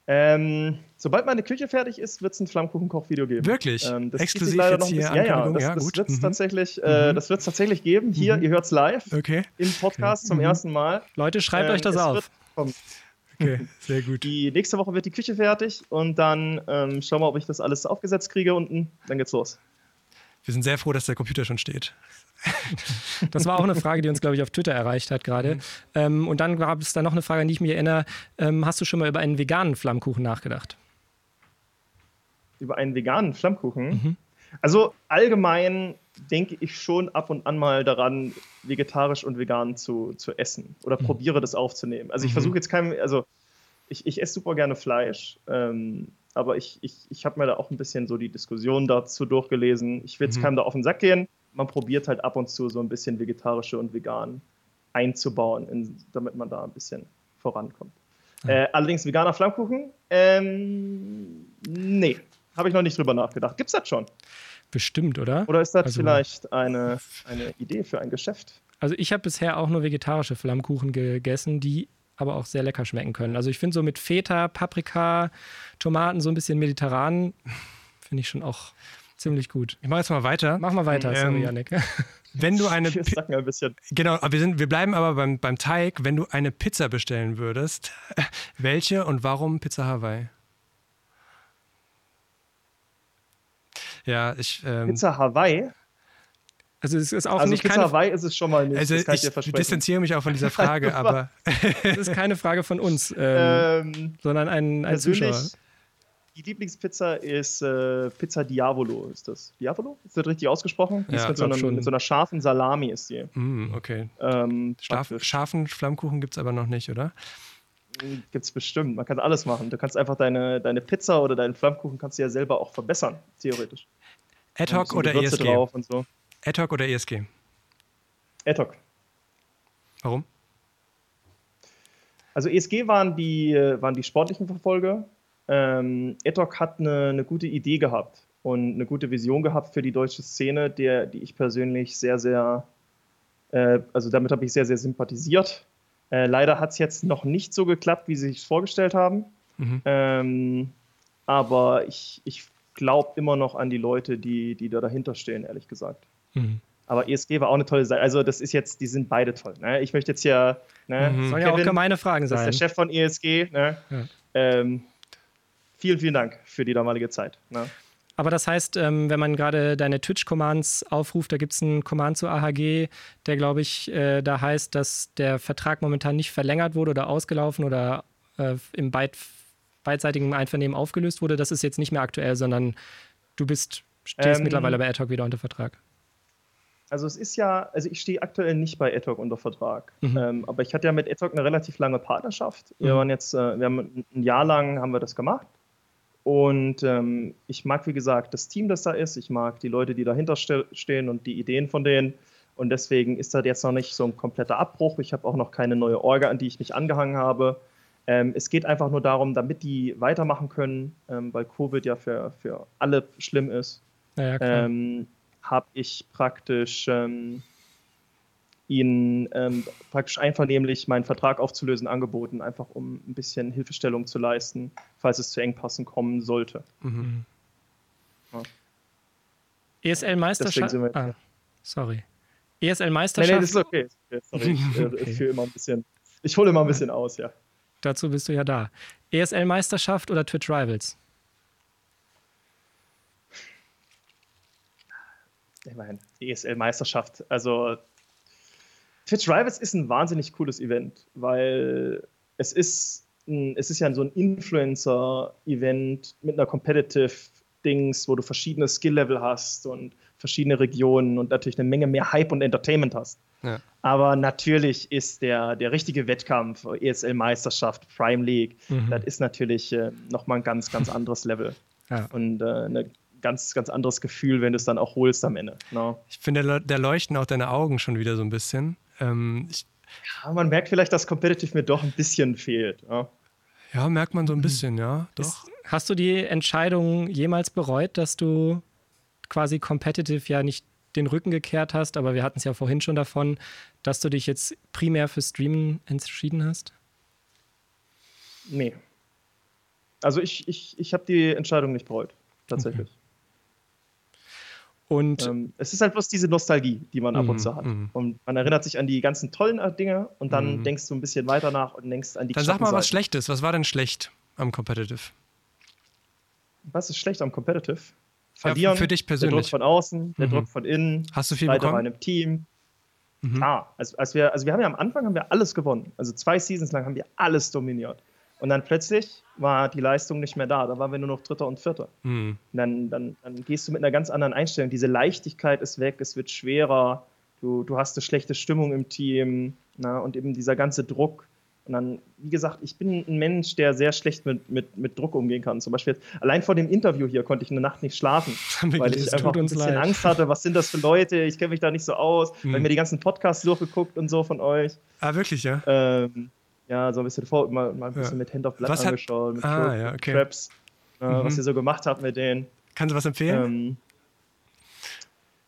Ähm, sobald meine Küche fertig ist, wird es ein Flammkuchenkoch-Video geben. Wirklich? Ähm, das Exklusiv leider jetzt noch ein bisschen, ja, ja, das, Ja, das wird es Mhm. tatsächlich, äh, Mhm. tatsächlich geben. Hier, Mhm. ihr hört es live Okay, im Podcast zum Mhm. ersten Mal. Leute, schreibt Ähm, euch das auf. okay, sehr gut. Die nächste Woche wird die Küche fertig und dann ähm, schauen wir, ob ich das alles aufgesetzt kriege unten. Dann geht's los. Wir sind sehr froh, dass der Computer schon steht. Das war auch eine Frage, die uns, glaube ich, auf Twitter erreicht hat gerade. Mhm. Ähm, und dann gab es da noch eine Frage, an die ich mich erinnere. Ähm, hast du schon mal über einen veganen Flammkuchen nachgedacht? Über einen veganen Flammkuchen. Mhm. Also allgemein denke ich schon ab und an mal daran, vegetarisch und vegan zu, zu essen oder Mhm. probiere das aufzunehmen. Also ich Mhm. versuche jetzt kein, also ich, ich esse super gerne Fleisch, ähm, aber ich, ich, ich habe mir da auch ein bisschen so die Diskussion dazu durchgelesen. Ich will jetzt Mhm. keinem da auf den Sack gehen. Man probiert halt ab und zu so ein bisschen vegetarische und vegan einzubauen, in, damit man da ein bisschen vorankommt. Äh, allerdings veganer Flammkuchen? Ähm, nee, habe ich noch nicht drüber nachgedacht. Gibt's das schon? Bestimmt, oder? Oder ist das Also- vielleicht eine, eine Idee für ein Geschäft? Also ich habe bisher auch nur vegetarische Flammkuchen gegessen, die aber auch sehr lecker schmecken können. Also ich finde so mit Feta, Paprika, Tomaten so ein bisschen mediterran, finde ich schon auch ziemlich gut. Ich mache jetzt mal weiter. Mach mal weiter, sorry, Ähm, Janik. [LAUGHS] Wenn du eine Wir Pi- sacken ein bisschen. Genau, wir, sind, wir bleiben aber beim, beim Teig. Wenn du eine Pizza bestellen würdest, [LAUGHS] welche und warum Pizza Hawaii? Ja, ich. Ähm, Pizza Hawaii. Also es ist auch Also nicht Pizza keine, Hawaii ist es schon mal nicht. also das kann ich, ich dir versprechen. distanziere mich auch von dieser Frage, [LAUGHS] aber [LAUGHS] es ist keine Frage von uns, ähm, ähm, sondern ein, ein Zuschauer. persönlich, die Lieblingspizza ist äh, Pizza Diavolo. Ist das Diavolo? Ist das richtig ausgesprochen? Ja, ist mit, so einem, schon. mit so einer scharfen Salami ist die. mm, okay. Ähm, Scharf, scharfen Flammkuchen gibt es aber noch nicht, oder? Gibt es bestimmt. Man kann alles machen. Du kannst einfach deine, deine Pizza oder deinen Flammkuchen kannst du ja selber auch verbessern, theoretisch. Ad hoc oder ESG? drauf und so. Ad hoc oder ESG? Ad hoc. Warum? Also ESG waren die, waren die sportlichen Verfolger. Ähm, Etok hat eine, eine gute Idee gehabt und eine gute Vision gehabt für die deutsche Szene, der, die ich persönlich sehr, sehr, äh, also damit habe ich sehr, sehr sympathisiert. Äh, leider hat es jetzt noch nicht so geklappt, wie sie sich vorgestellt haben. Mhm. Ähm, aber ich, ich glaube immer noch an die Leute, die, die da dahinter stehen, ehrlich gesagt. Mhm. Aber ESG war auch eine tolle Seite. Also, das ist jetzt, die sind beide toll. Ne? Ich möchte jetzt hier, ne? Mhm. Sollen ja auch gemeine Fragen das ist sein. der Chef von ESG. Ne? Ja. Ähm, vielen, vielen Dank für die damalige Zeit. Ne? Aber das heißt, ähm, wenn man gerade deine Twitch-Commands aufruft, da gibt es einen Command zu AHG, der, glaube ich, äh, da heißt, dass der Vertrag momentan nicht verlängert wurde oder ausgelaufen oder äh, im beid beidseitigen Einvernehmen aufgelöst wurde. Das ist jetzt nicht mehr aktuell, sondern du bist, stehst Ähm, mittlerweile bei Adhoc wieder unter Vertrag. Also es ist ja, also ich stehe aktuell nicht bei Etok unter Vertrag, Mhm. ähm, aber ich hatte ja mit Etok eine relativ lange Partnerschaft. Wir Mhm. waren jetzt, äh, wir haben ein Jahr lang haben wir das gemacht und ähm, ich mag wie gesagt das Team, das da ist. Ich mag die Leute, die dahinter ste stehen und die Ideen von denen. Und deswegen ist das jetzt noch nicht so ein kompletter Abbruch. Ich habe auch noch keine neue Orga, an die ich mich angehangen habe. Ähm, es geht einfach nur darum, damit die weitermachen können, ähm, weil Covid ja für, für alle schlimm ist Naja, klar. Habe ich praktisch ähm, ihnen ähm, praktisch einvernehmlich meinen Vertrag aufzulösen angeboten, einfach um ein bisschen Hilfestellung zu leisten, falls es zu Engpassen kommen sollte. Mhm. ESL Deswegen sind Meisterschaft. wir jetzt Ah, sorry. ESL Nee, nee, das ist okay. okay sorry, [LAUGHS] ich, äh, Okay. ich führe immer ein bisschen, ich hole immer ein bisschen aus, ja. Dazu bist du ja da. ESL Meisterschaft oder Twitch Rivals? Ich meine, ESL-Meisterschaft. Also, Twitch Rivals ist ein wahnsinnig cooles Event, weil es ist, ein, es ist ja so ein Influencer-Event mit einer Competitive-Dings, wo du verschiedene Skill-Level hast und verschiedene Regionen und natürlich eine Menge mehr Hype und Entertainment hast. Ja. Aber natürlich ist der, der richtige Wettkampf, ESL-Meisterschaft, Prime League, Mhm. das ist natürlich äh, nochmal ein ganz, ganz anderes Level. Ja. Und äh, ein ganz, ganz anderes Gefühl, wenn du es dann auch holst am Ende. Ne? Ich finde, da, leuchten auch deine Augen schon wieder so ein bisschen. Ähm, ich, Ja, man merkt vielleicht, dass Competitive mir doch ein bisschen fehlt. Ja. ja, merkt man so ein bisschen, ja, doch. Hast du die Entscheidung jemals bereut, dass du quasi competitive ja nicht den Rücken gekehrt hast, aber wir hatten es ja vorhin schon davon, dass du dich jetzt primär für Streamen entschieden hast? Nee. Also ich, ich, ich habe die Entscheidung nicht bereut, tatsächlich. Okay. Und ähm, es ist halt bloß diese Nostalgie, die man ab und mhm, zu hat. Mm. Und man erinnert sich an die ganzen tollen Dinge und dann mm. denkst du ein bisschen weiter nach und denkst an die Dann sag mal was Schlechtes. Was war denn schlecht am Competitive? Was ist schlecht am Competitive? Verlieren. Ja, für dich persönlich. Der Druck von außen, der mhm. Druck von innen. Hast du viel bekommen? bei einem Team. Mhm. Ah, also, als wir, also wir haben ja am Anfang haben wir alles gewonnen. Also zwei Seasons lang haben wir alles dominiert. Und dann plötzlich war die Leistung nicht mehr da. Da waren wir nur noch Dritter und Vierter. Mhm. dann, dann, dann gehst du mit einer ganz anderen Einstellung. Diese Leichtigkeit ist weg, es wird schwerer. Du, du hast eine schlechte Stimmung im Team na, und eben dieser ganze Druck. Und dann, wie gesagt, ich bin ein Mensch, der sehr schlecht mit, mit, mit Druck umgehen kann. Zum Beispiel, allein vor dem Interview hier konnte ich eine Nacht nicht schlafen, [LAUGHS] weil ich einfach ein bisschen leid. Angst hatte. Was sind das für Leute? Ich kenne mich da nicht so aus. Mhm. Weil mir die ganzen Podcasts durchgeguckt und so von euch. Ah, wirklich, ja? Ähm, ja, so ein bisschen vor, mal, mal ein bisschen ja. mit Hand of Blood was angeschaut, mit ah, ja, okay. Traps, äh, mhm. was ihr so gemacht habt mit denen. Kannst du was empfehlen? Ähm,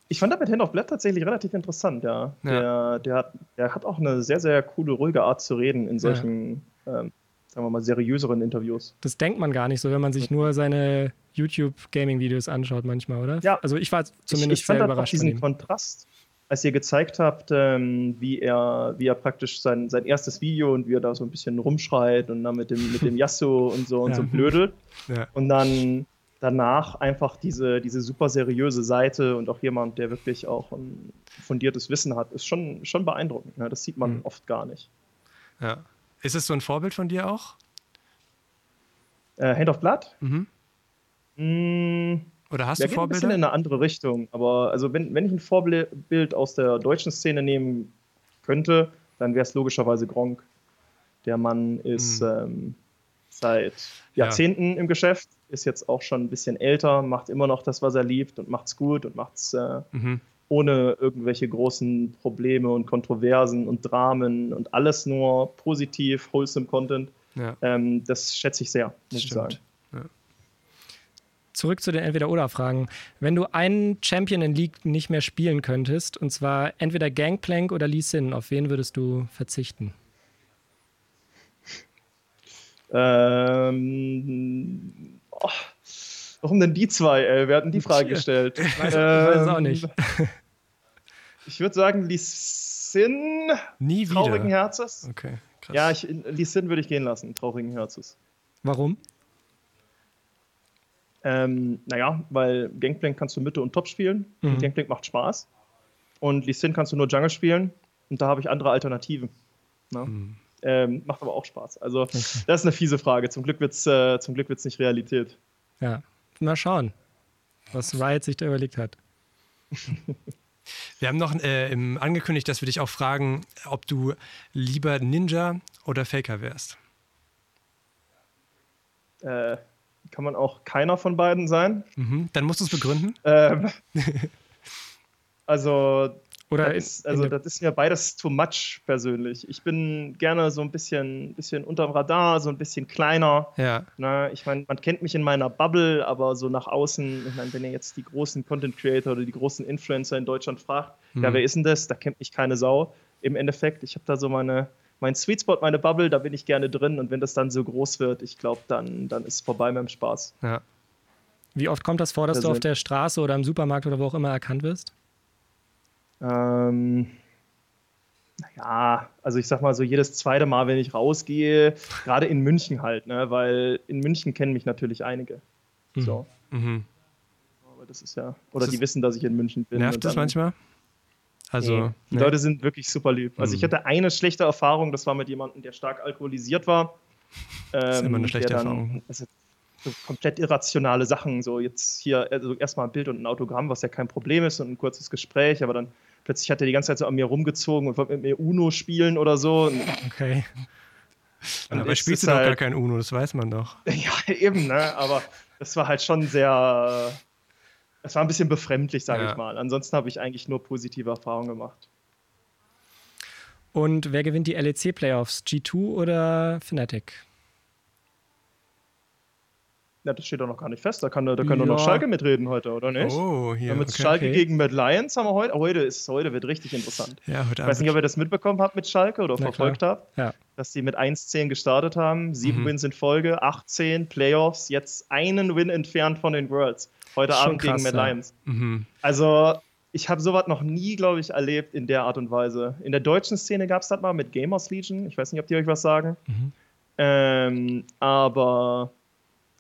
ich fand das mit Hand of Blood tatsächlich relativ interessant, ja. ja. Der, der, hat, der hat auch eine sehr, sehr coole, ruhige Art zu reden in solchen, ja. ähm, sagen wir mal, seriöseren Interviews. Das denkt man gar nicht so, wenn man sich nur seine YouTube-Gaming-Videos anschaut manchmal, oder? Ja. Also ich war zumindest ich, ich fand sehr überrascht. diesen Kontrast als ihr gezeigt habt, ähm, wie, er, wie er praktisch sein, sein erstes Video und wie er da so ein bisschen rumschreit und dann mit dem, mit dem [LAUGHS] Yasso und so und ja. so blödelt. Ja. Und dann danach einfach diese, diese super seriöse Seite und auch jemand, der wirklich auch ein fundiertes Wissen hat, ist schon, schon beeindruckend. Ne? Das sieht man mhm. oft gar nicht. Ja. Ist es so ein Vorbild von dir auch? Äh, Hand of Blood? Mhm. Mmh oder hast ja, du Vorbilder? Ein bisschen in eine andere Richtung. Aber also wenn, wenn ich ein Vorbild aus der deutschen Szene nehmen könnte, dann wäre es logischerweise Gronk. Der Mann ist mhm. ähm, seit Jahrzehnten ja. im Geschäft, ist jetzt auch schon ein bisschen älter, macht immer noch das, was er liebt und macht es gut und macht es äh, mhm. ohne irgendwelche großen Probleme und Kontroversen und Dramen und alles nur positiv, wholesome Content. Ja. Ähm, das schätze ich sehr, muss ich sagen zurück zu den Entweder-Oder-Fragen. Wenn du einen Champion in League nicht mehr spielen könntest, und zwar entweder Gangplank oder Lee Sin, auf wen würdest du verzichten? Ähm, oh, warum denn die zwei? Ey? Wir hatten die Frage gestellt. Ich weiß, ähm, weiß es auch nicht. ich würde sagen, Lee Sin. Nie wieder. Traurigen Herzens. Okay, krass. Ja, ich, Lee Sin würde ich gehen lassen, traurigen Herzens. Warum? Ähm, naja, weil Gangplank kannst du Mitte und Top spielen. Mhm. Und Gangplank macht Spaß. Und Lee Sin kannst du nur Jungle spielen. Und da habe ich andere Alternativen. Ne? Mhm. Ähm, macht aber auch Spaß. Also, okay. das ist eine fiese Frage. Zum Glück wird es äh, nicht Realität. Ja, mal schauen, was Riot sich da überlegt hat. Wir haben noch äh, im, angekündigt, dass wir dich auch fragen, ob du lieber Ninja oder Faker wärst. Äh, kann man auch keiner von beiden sein. Mhm. Dann musst du es begründen. Ähm, [LAUGHS] also, Oder das, ist, also das ist mir beides too much persönlich. Ich bin gerne so ein bisschen, bisschen unterm Radar, so ein bisschen kleiner. Ja. Ne? ich meine, man kennt mich in meiner Bubble, aber so nach außen, ich meine, wenn ihr jetzt die großen Content Creator oder die großen Influencer in Deutschland fragt, mhm. ja, wer ist denn das? Da kennt mich keine Sau. Im Endeffekt, ich habe da so meine, mein Sweet Spot, meine Bubble, da bin ich gerne drin. Und wenn das dann so groß wird, ich glaube, dann, dann ist es vorbei mit dem Spaß. Ja. Wie oft kommt das vor, dass das du auf der Straße oder im Supermarkt oder wo auch immer erkannt wirst? Ähm, naja, also ich sag mal so jedes zweite Mal, wenn ich rausgehe, gerade in München halt, ne, weil in München kennen mich natürlich einige. Mhm. So. Mhm. Aber das ist ja, oder das die wissen, dass ich in München bin. Nervt das manchmal? Also, nee. Die nee. Leute sind wirklich super lieb. Also, ich hm. hatte eine schlechte Erfahrung, das war mit jemandem, der stark alkoholisiert war. Das ist ähm, immer eine schlechte dann, Erfahrung. Also, so komplett irrationale Sachen. So jetzt hier also erstmal ein Bild und ein Autogramm, was ja kein Problem ist und ein kurzes Gespräch, aber dann plötzlich hat er die ganze Zeit so an mir rumgezogen und wollte mit mir Uno spielen oder so. Okay. Und dabei spielst du doch halt, gar kein Uno, das weiß man doch. [LAUGHS] Ja, eben, ne? Aber das war halt schon sehr es war ein bisschen befremdlich, sage ja. ich mal. Ansonsten habe ich eigentlich nur positive Erfahrungen gemacht. Und wer gewinnt die LEC-Playoffs? G2 oder Fnatic? Ja, das steht doch noch gar nicht fest. Da kann, da kann ja. doch noch Schalke mitreden heute, oder nicht? Oh, hier. Mit okay, Schalke okay. gegen Mad Lions haben wir heute. Heute, ist, heute wird richtig interessant. Ja, heute ich weiß nicht, ob ihr das mitbekommen habt mit Schalke oder Na, verfolgt klar. habt. Ja. Dass die mit 1-10 gestartet haben, sieben mhm. Wins in Folge, 18 Playoffs, jetzt einen Win entfernt von den Worlds. Heute Abend krass, gegen Mad Lions. Mhm. Also, ich habe sowas noch nie, glaube ich, erlebt in der Art und Weise. In der deutschen Szene gab es das mal mit Gamers Legion. Ich weiß nicht, ob die euch was sagen. Mhm. Ähm, aber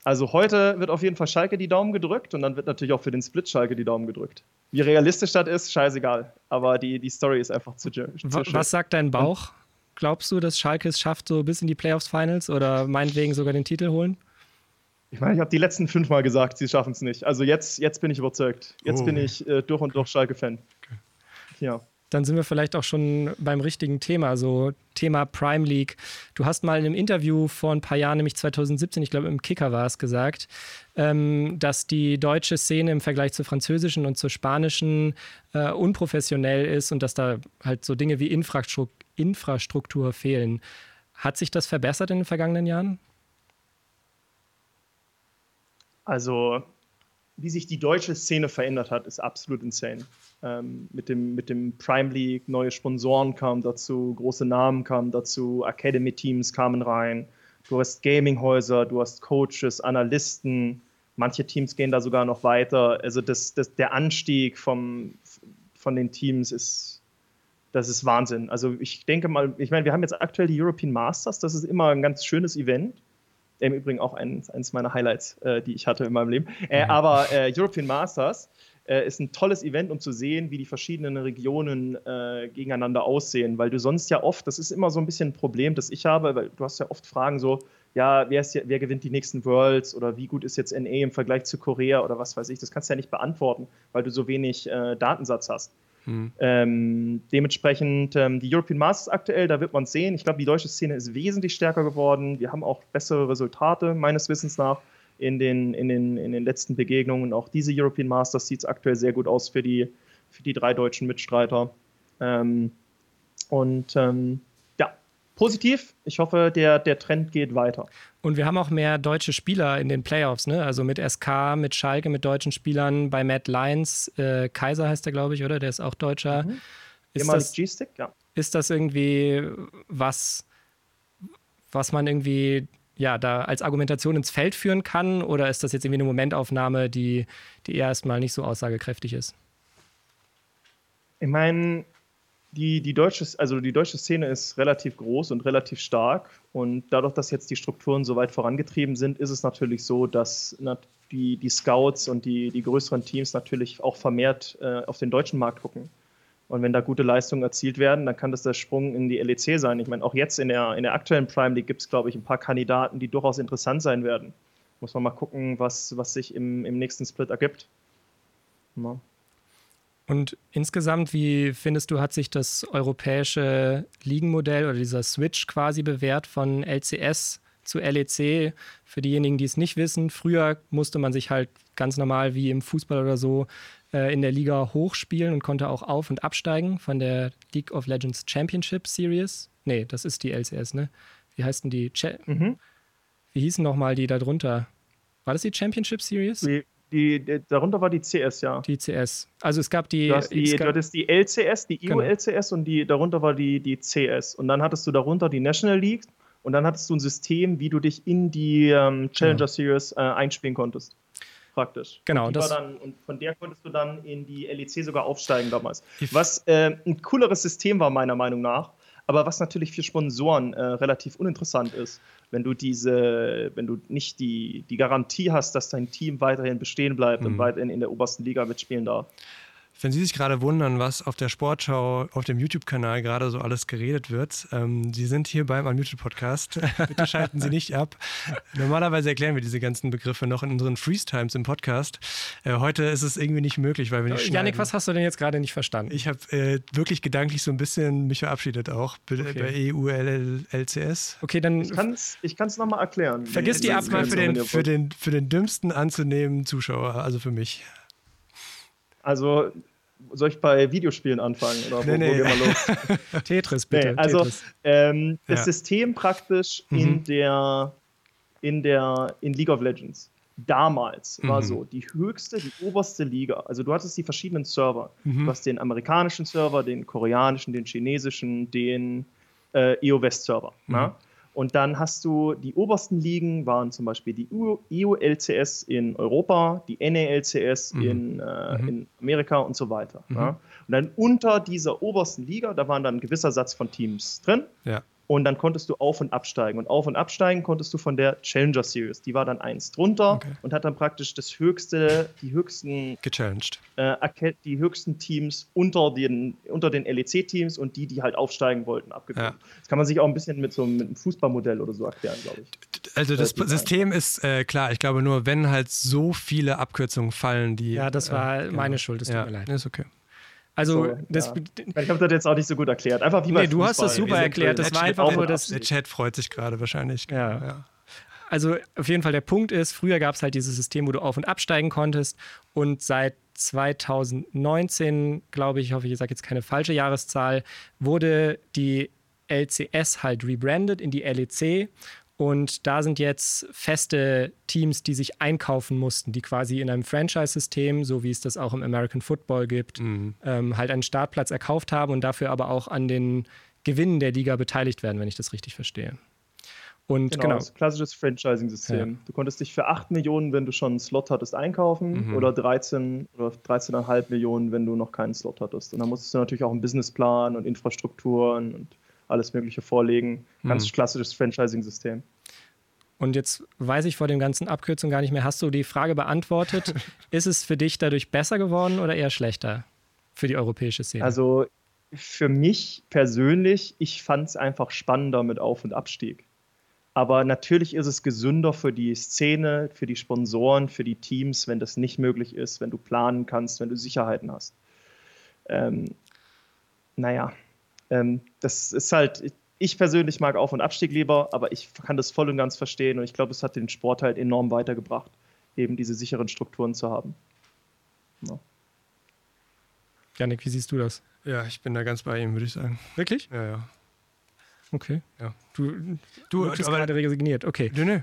also heute wird auf jeden Fall Schalke die Daumen gedrückt und dann wird natürlich auch für den Split Schalke die Daumen gedrückt. Wie realistisch das ist, scheißegal. Aber die, die Story ist einfach zu, zu Was schön. sagt dein Bauch? Glaubst du, dass Schalke es schafft, so bis in die Playoffs Finals oder meinetwegen sogar den Titel holen? Ich meine, ich habe die letzten fünfmal gesagt, sie schaffen es nicht. Also jetzt, jetzt bin ich überzeugt. Jetzt oh. bin ich äh, durch und durch Schalke-Fan. Okay. Ja dann sind wir vielleicht auch schon beim richtigen Thema, so Thema Prime League. Du hast mal in einem Interview vor ein paar Jahren, nämlich 2017, ich glaube im Kicker war es gesagt, ähm, dass die deutsche Szene im Vergleich zur französischen und zur spanischen äh, unprofessionell ist und dass da halt so Dinge wie Infrastruktur, Infrastruktur fehlen. Hat sich das verbessert in den vergangenen Jahren? Also, wie sich die deutsche Szene verändert hat, ist absolut insane. Ähm, mit, dem, mit dem Prime League, neue Sponsoren kamen dazu, große Namen kamen dazu, Academy-Teams kamen rein. Du hast Gaminghäuser, du hast Coaches, Analysten. Manche Teams gehen da sogar noch weiter. Also das, das, der Anstieg vom, von den Teams ist, das ist Wahnsinn. Also ich denke mal, ich meine, wir haben jetzt aktuell die European Masters, das ist immer ein ganz schönes Event. Im Übrigen auch eins, eines meiner Highlights, äh, die ich hatte in meinem Leben. Äh, mhm. aber äh, European Masters äh, ist ein tolles Event, um zu sehen, wie die verschiedenen Regionen äh, gegeneinander aussehen, weil du sonst ja oft, das ist immer so ein bisschen ein Problem, das ich habe, weil du hast ja oft Fragen so, ja, wer, ist, wer gewinnt die nächsten Worlds oder wie gut ist jetzt NA im Vergleich zu Korea oder was weiß ich, das kannst du ja nicht beantworten, weil du so wenig äh, Datensatz hast. Hm. Ähm, dementsprechend ähm, die European Masters aktuell, da wird man sehen. Ich glaube, die deutsche Szene ist wesentlich stärker geworden. Wir haben auch bessere Resultate, meines Wissens nach in den, in den, in den letzten Begegnungen. Auch diese European Masters sieht es aktuell sehr gut aus für die, für die drei deutschen Mitstreiter. Ähm, und ähm, positiv. Ich hoffe, der, der Trend geht weiter. Und wir haben auch mehr deutsche Spieler in den Playoffs, ne? Also mit SK, mit Schalke, mit deutschen Spielern. Bei Matt Lyons, äh, Kaiser heißt der, glaube ich, oder? Der ist auch Deutscher. Mhm. Ist das, G-Stick, ja. Ist das irgendwie was, was man irgendwie ja, da als Argumentation ins Feld führen kann? Oder ist das jetzt irgendwie eine Momentaufnahme, die, die eher erstmal nicht so aussagekräftig ist? Ich meine, die, die, deutsche, also die deutsche Szene ist relativ groß und relativ stark. Und dadurch, dass jetzt die Strukturen so weit vorangetrieben sind, ist es natürlich so, dass die, die Scouts und die, die größeren Teams natürlich auch vermehrt äh, auf den deutschen Markt gucken. Und wenn da gute Leistungen erzielt werden, dann kann das der Sprung in die LEC sein. Ich meine, auch jetzt in der, in der aktuellen Prime League gibt es, glaube ich, ein paar Kandidaten, die durchaus interessant sein werden. Muss man mal gucken, was, was sich im, im nächsten Split ergibt. Ja. Und insgesamt, wie findest du, hat sich das europäische Ligenmodell oder dieser Switch quasi bewährt von LCS zu LEC? Für diejenigen, die es nicht wissen, früher musste man sich halt ganz normal wie im Fußball oder so äh, in der Liga hochspielen und konnte auch auf- und absteigen von der League of Legends Championship Series. Nee, das ist die LCS, ne? Wie heißt denn die? Cha mhm. Wie hießen nochmal die da drunter? War das die Championship Series? Die, die, die, darunter war die CS, ja. Die CS. Also es gab die. Du hast die, gab, du die LCS, die EU-LCS genau. und die, darunter war die, die CS. Und dann hattest du darunter die National League und dann hattest du ein System, wie du dich in die ähm, Challenger genau. Series äh, einspielen konntest praktisch. Genau. Und, das dann, und von der konntest du dann in die LEC sogar aufsteigen damals. Was äh, ein cooleres System war, meiner Meinung nach, aber was natürlich für Sponsoren äh, relativ uninteressant ist, wenn du diese, wenn du nicht die, die Garantie hast, dass dein Team weiterhin bestehen bleibt mhm. und weiterhin in der obersten Liga mitspielen darf. Wenn Sie sich gerade wundern, was auf der Sportschau, auf dem YouTube-Kanal gerade so alles geredet wird, ähm, Sie sind hier beim Unmuted-Podcast. [LAUGHS] Bitte schalten Sie nicht ab. Normalerweise erklären wir diese ganzen Begriffe noch in unseren Freeze-Times im Podcast. Äh, heute ist es irgendwie nicht möglich, weil wir nicht Janik, was hast du denn jetzt gerade nicht verstanden? Ich habe äh, wirklich gedanklich so ein bisschen mich verabschiedet auch okay. bei EU-LCS. Okay, dann... Ich kann es nochmal erklären. Vergiss die Abgabe für den, für, den, für den dümmsten anzunehmen Zuschauer, also für mich. Also soll ich bei Videospielen anfangen? Oder nee, wo, nee. wo gehen wir los? [LAUGHS] Tetris, bitte. Nee, also Tetris. Ähm, das ja. System praktisch mhm. in der in der in League of Legends. damals war so die höchste, die oberste Liga. Also du hattest die verschiedenen Server. Du hast den amerikanischen Server, den koreanischen, den chinesischen, den äh, EO-West-Server. Ne? Und dann hast du die obersten Ligen, waren zum Beispiel die EU-LCS in Europa, die NALCS mhm. in, äh, mhm. in Amerika und so weiter. Mhm. Ja. Und dann unter dieser obersten Liga, da waren dann ein gewisser Satz von Teams drin. Ja. Und dann konntest du auf und absteigen. Und auf und absteigen konntest du von der Challenger Series. Die war dann eins drunter okay. und hat dann praktisch das höchste, die höchsten gechallenged. Äh, die höchsten Teams unter den, unter den LEC-Teams und die, die halt aufsteigen wollten, abgegeben. Ja. Das kann man sich auch ein bisschen mit so mit einem Fußballmodell oder so erklären, glaube ich. Also das, das System ist äh, klar, ich glaube nur, wenn halt so viele Abkürzungen fallen, die. Ja, das war äh, meine Schuld, es tut ja, mir leid. Ist okay. Also, so, das, ja. ich habe das jetzt auch nicht so gut erklärt. Einfach wie nee, du hast das super erklärt. Das war einfach nur das. Der Chat freut sich gerade wahrscheinlich. Ja. ja. Also, auf jeden Fall der Punkt ist, früher gab es halt dieses System, wo du auf- und absteigen konntest. Und seit 2019, glaube ich, ich hoffe, ich sage jetzt keine falsche Jahreszahl, wurde die LCS halt rebrandet in die LEC und da sind jetzt feste Teams, die sich einkaufen mussten, die quasi in einem Franchise-System, so wie es das auch im American Football gibt, mhm. ähm, halt einen Startplatz erkauft haben und dafür aber auch an den Gewinnen der Liga beteiligt werden, wenn ich das richtig verstehe. Und genau, genau. Das klassisches Franchising-System. Ja. Du konntest dich für 8 Millionen, wenn du schon einen Slot hattest, einkaufen mhm. oder 13 oder 13,5 Millionen, wenn du noch keinen Slot hattest. Und dann musstest du natürlich auch einen Businessplan und Infrastrukturen und alles Mögliche vorlegen. Ganz mhm. klassisches Franchising-System. Und jetzt weiß ich vor dem ganzen Abkürzung gar nicht mehr. Hast du die Frage beantwortet? [LAUGHS] ist es für dich dadurch besser geworden oder eher schlechter für die europäische Szene? Also für mich persönlich, ich fand es einfach spannender mit Auf- und Abstieg. Aber natürlich ist es gesünder für die Szene, für die Sponsoren, für die Teams, wenn das nicht möglich ist, wenn du planen kannst, wenn du Sicherheiten hast. Ähm, naja, ähm, das ist halt, ich persönlich mag Auf- und Abstieg lieber, aber ich kann das voll und ganz verstehen und ich glaube, es hat den Sport halt enorm weitergebracht, eben diese sicheren Strukturen zu haben. Ja. Janik, wie siehst du das? Ja, ich bin da ganz bei ihm, würde ich sagen. Wirklich? Ja, ja. Okay. Ja. Du, du, du bist gerade resigniert. Okay. Nö, nö.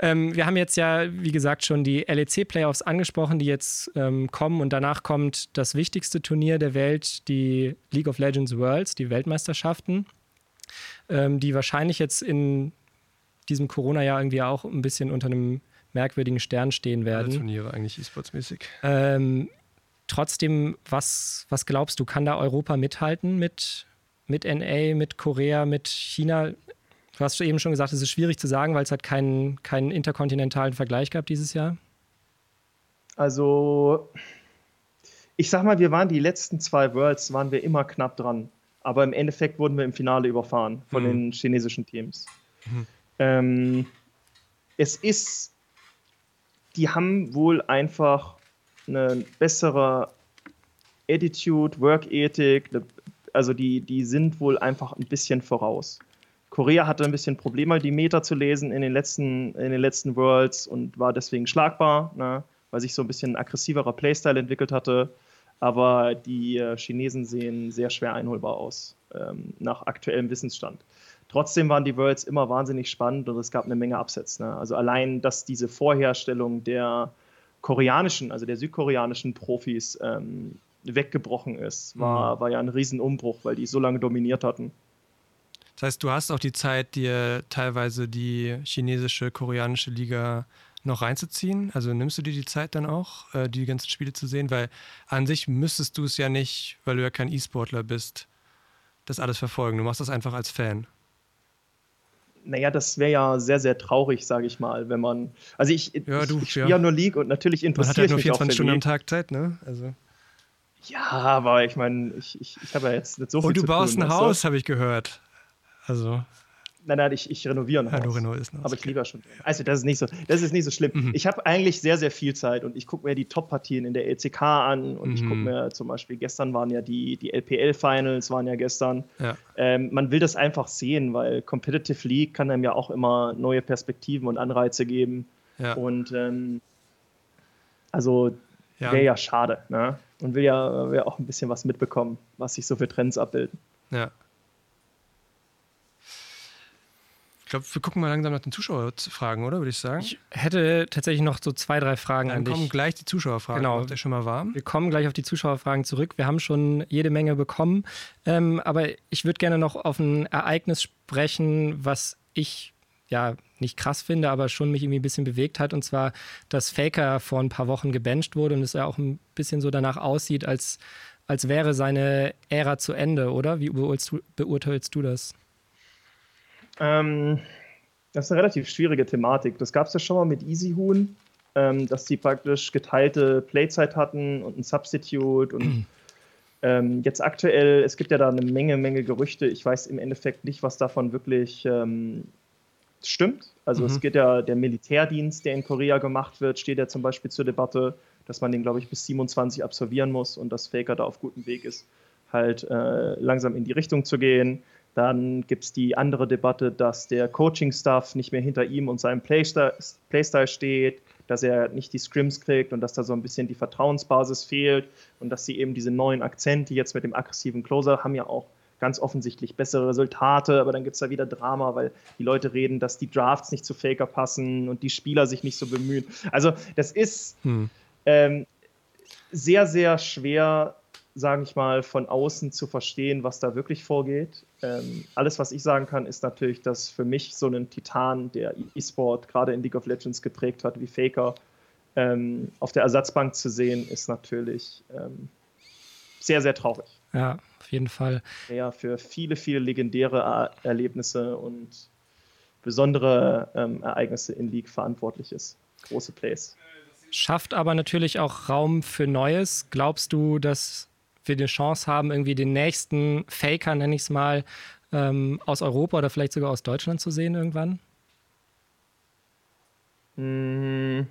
Ähm, wir haben jetzt ja, wie gesagt, schon die LEC-Playoffs angesprochen, die jetzt ähm, kommen und danach kommt das wichtigste Turnier der Welt, die League of Legends Worlds, die Weltmeisterschaften, ähm, die wahrscheinlich jetzt in diesem Corona-Jahr irgendwie auch ein bisschen unter einem merkwürdigen Stern stehen werden. Alle Turniere eigentlich E-Sports-mäßig. Ähm, trotzdem, was, was glaubst du, kann da Europa mithalten mit, mit NA, mit Korea, mit China? Du hast eben schon gesagt, es ist schwierig zu sagen, weil es halt keinen, keinen interkontinentalen Vergleich gab dieses Jahr. Also, ich sag mal, wir waren die letzten zwei Worlds, waren wir immer knapp dran. Aber im Endeffekt wurden wir im Finale überfahren von mhm. den chinesischen Teams. Mhm. Ähm, es ist, die haben wohl einfach eine bessere Attitude, Work-Ethik, also die, die sind wohl einfach ein bisschen voraus. Korea hatte ein bisschen Probleme, die Meter zu lesen in den letzten, in den letzten Worlds und war deswegen schlagbar, ne, weil sich so ein bisschen ein aggressiverer Playstyle entwickelt hatte. Aber die äh, Chinesen sehen sehr schwer einholbar aus, ähm, nach aktuellem Wissensstand. Trotzdem waren die Worlds immer wahnsinnig spannend und es gab eine Menge Upsets. Ne? Also allein, dass diese Vorherstellung der koreanischen, also der südkoreanischen Profis ähm, weggebrochen ist, war, mhm. war ja ein Riesenumbruch, weil die so lange dominiert hatten. Das heißt, du hast auch die Zeit, dir teilweise die chinesische, koreanische Liga noch reinzuziehen? Also nimmst du dir die Zeit dann auch, äh, die ganzen Spiele zu sehen? Weil an sich müsstest du es ja nicht, weil du ja kein E-Sportler bist, das alles verfolgen. Du machst das einfach als Fan. Naja, das wäre ja sehr, sehr traurig, sage ich mal, wenn man. Also ich, ja, ich, ich spiele ja. nur League und natürlich interessiert man hat halt nur 24 Stunden am Tag Zeit, ne? Also. Ja, aber ich meine, ich, ich, ich habe ja jetzt nicht so viel Und du baust tun, ein Haus, habe ich gehört. Also. Nein, nein, ich, ich renoviere noch. Ja, du renovierst noch. Aber ich liebe ja schon. Also, das ist nicht so, das ist nicht so schlimm. Mhm. Ich habe eigentlich sehr, sehr viel Zeit und ich gucke mir die Top-Partien in der LCK an und mhm. ich gucke mir zum Beispiel, gestern waren ja die, die LPL-Finals, waren ja gestern. Ja. Ähm, man will das einfach sehen, weil Competitive League kann einem ja auch immer neue Perspektiven und Anreize geben. Ja. Und ähm, also wäre ja schade. Ne? Und will ja, will ja auch ein bisschen was mitbekommen, was sich so für Trends abbilden. Ja. Glaube, wir gucken mal langsam nach den Zuschauerfragen, oder würde ich sagen? Ich hätte tatsächlich noch so zwei, drei Fragen Dann an dich. Dann kommen gleich die Zuschauerfragen. Genau. Macht ihr schon mal warm? Wir kommen gleich auf die Zuschauerfragen zurück. Wir haben schon jede Menge bekommen. Ähm, aber ich würde gerne noch auf ein Ereignis sprechen, was ich ja nicht krass finde, aber schon mich irgendwie ein bisschen bewegt hat. Und zwar, dass Faker vor ein paar Wochen gebencht wurde und es ja auch ein bisschen so danach aussieht, als, als wäre seine Ära zu Ende, oder? Wie beurteilst du, beurteilst du das? Ähm, das ist eine relativ schwierige Thematik. Das gab es ja schon mal mit Easy Hoon, ähm, dass die praktisch geteilte Playzeit hatten und ein Substitute und [CLEARS THROAT] ähm, jetzt aktuell, es gibt ja da eine Menge, Menge Gerüchte. Ich weiß im Endeffekt nicht, was davon wirklich ähm, stimmt. Also mhm. es geht ja, der Militärdienst, der in Korea gemacht wird, steht ja zum Beispiel zur Debatte, dass man den, glaube ich, bis 27 absolvieren muss und dass Faker da auf gutem Weg ist, halt äh, langsam in die Richtung zu gehen. Dann gibt es die andere Debatte, dass der Coaching-Staff nicht mehr hinter ihm und seinem Playstyle, Playstyle steht, dass er nicht die Scrims kriegt und dass da so ein bisschen die Vertrauensbasis fehlt und dass sie eben diese neuen Akzente jetzt mit dem aggressiven Closer haben ja auch ganz offensichtlich bessere Resultate, aber dann gibt es da wieder Drama, weil die Leute reden, dass die Drafts nicht zu Faker passen und die Spieler sich nicht so bemühen. Also das ist hm. ähm, sehr, sehr schwer sage ich mal, von außen zu verstehen, was da wirklich vorgeht. Ähm, alles, was ich sagen kann, ist natürlich, dass für mich so ein Titan, der E-Sport gerade in League of Legends geprägt hat, wie Faker, ähm, auf der Ersatzbank zu sehen, ist natürlich ähm, sehr, sehr traurig. Ja, auf jeden Fall. Der für viele, viele legendäre er Erlebnisse und besondere ähm, Ereignisse in League verantwortlich ist. Große Plays. Schafft aber natürlich auch Raum für Neues. Glaubst du, dass wir die Chance haben, irgendwie den nächsten Faker, nenne ich es mal, ähm, aus Europa oder vielleicht sogar aus Deutschland zu sehen irgendwann? Hm,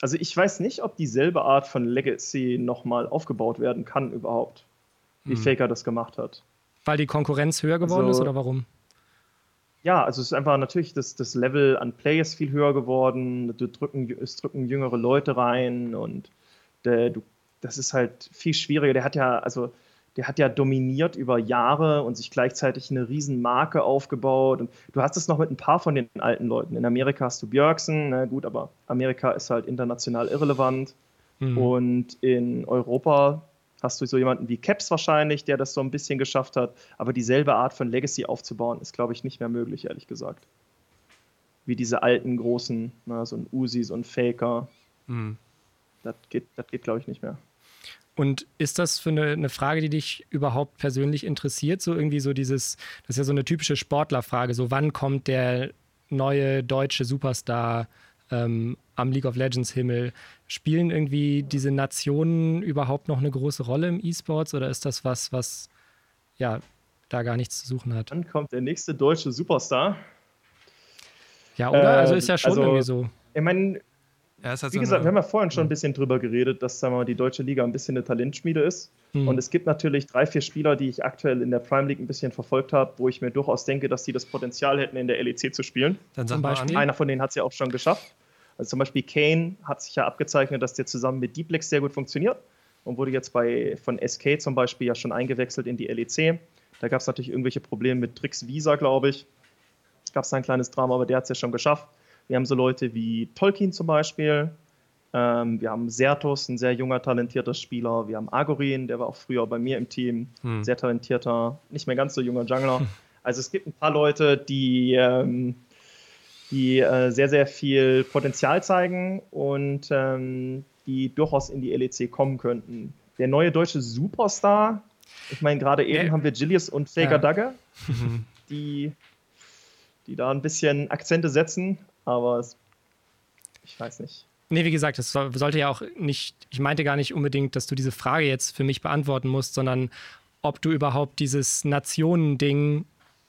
also ich weiß nicht, ob dieselbe Art von Legacy nochmal aufgebaut werden kann überhaupt, wie hm. Faker das gemacht hat. Weil die Konkurrenz höher geworden also, ist oder warum? Ja, also es ist einfach natürlich das, das Level an Play ist viel höher geworden. Du drücken, es drücken jüngere Leute rein und der, du das ist halt viel schwieriger. Der hat ja, also der hat ja dominiert über Jahre und sich gleichzeitig eine Riesenmarke aufgebaut. Und du hast es noch mit ein paar von den alten Leuten. In Amerika hast du Björksen, na gut, aber Amerika ist halt international irrelevant. Mhm. Und in Europa hast du so jemanden wie Caps wahrscheinlich, der das so ein bisschen geschafft hat. Aber dieselbe Art von Legacy aufzubauen, ist, glaube ich, nicht mehr möglich, ehrlich gesagt. Wie diese alten großen, na, so ein Uzi, so ein Faker. Mhm. Das geht, das geht glaube ich, nicht mehr. Und ist das für eine, eine, Frage, die dich überhaupt persönlich interessiert? So irgendwie so dieses, das ist ja so eine typische Sportlerfrage, so wann kommt der neue deutsche Superstar ähm, am League of Legends Himmel? Spielen irgendwie diese Nationen überhaupt noch eine große Rolle im E-Sports oder ist das was, was ja da gar nichts zu suchen hat? Wann kommt der nächste deutsche Superstar? Ja, oder? Äh, also ist ja schon also, irgendwie so. Ich meine, ja, halt Wie so gesagt, wir haben ja vorhin schon ein bisschen drüber geredet, dass sagen wir mal, die deutsche Liga ein bisschen eine Talentschmiede ist. Mhm. Und es gibt natürlich drei, vier Spieler, die ich aktuell in der Prime League ein bisschen verfolgt habe, wo ich mir durchaus denke, dass die das Potenzial hätten, in der LEC zu spielen. Dann zum Beispiel. Einer von denen hat es ja auch schon geschafft. Also zum Beispiel Kane hat sich ja abgezeichnet, dass der zusammen mit Deeplex sehr gut funktioniert und wurde jetzt bei, von SK zum Beispiel ja schon eingewechselt in die LEC. Da gab es natürlich irgendwelche Probleme mit Tricks Visa, glaube ich. Gab es da ein kleines Drama, aber der hat es ja schon geschafft. Wir haben so Leute wie Tolkien zum Beispiel. Ähm, wir haben Sertus, ein sehr junger, talentierter Spieler. Wir haben Agorin, der war auch früher bei mir im Team. Hm. Sehr talentierter, nicht mehr ganz so junger Jungler. [LAUGHS] Also es gibt ein paar Leute, die, ähm, die äh, sehr, sehr viel Potenzial zeigen und ähm, die durchaus in die LEC kommen könnten. Der neue deutsche Superstar, ich meine, gerade eben ja. haben wir Gillius und Faker ja. Dagger, [LAUGHS] die, die da ein bisschen Akzente setzen aber es, ich weiß nicht. Nee, wie gesagt, das sollte ja auch nicht, ich meinte gar nicht unbedingt, dass du diese Frage jetzt für mich beantworten musst, sondern ob du überhaupt dieses Nationending,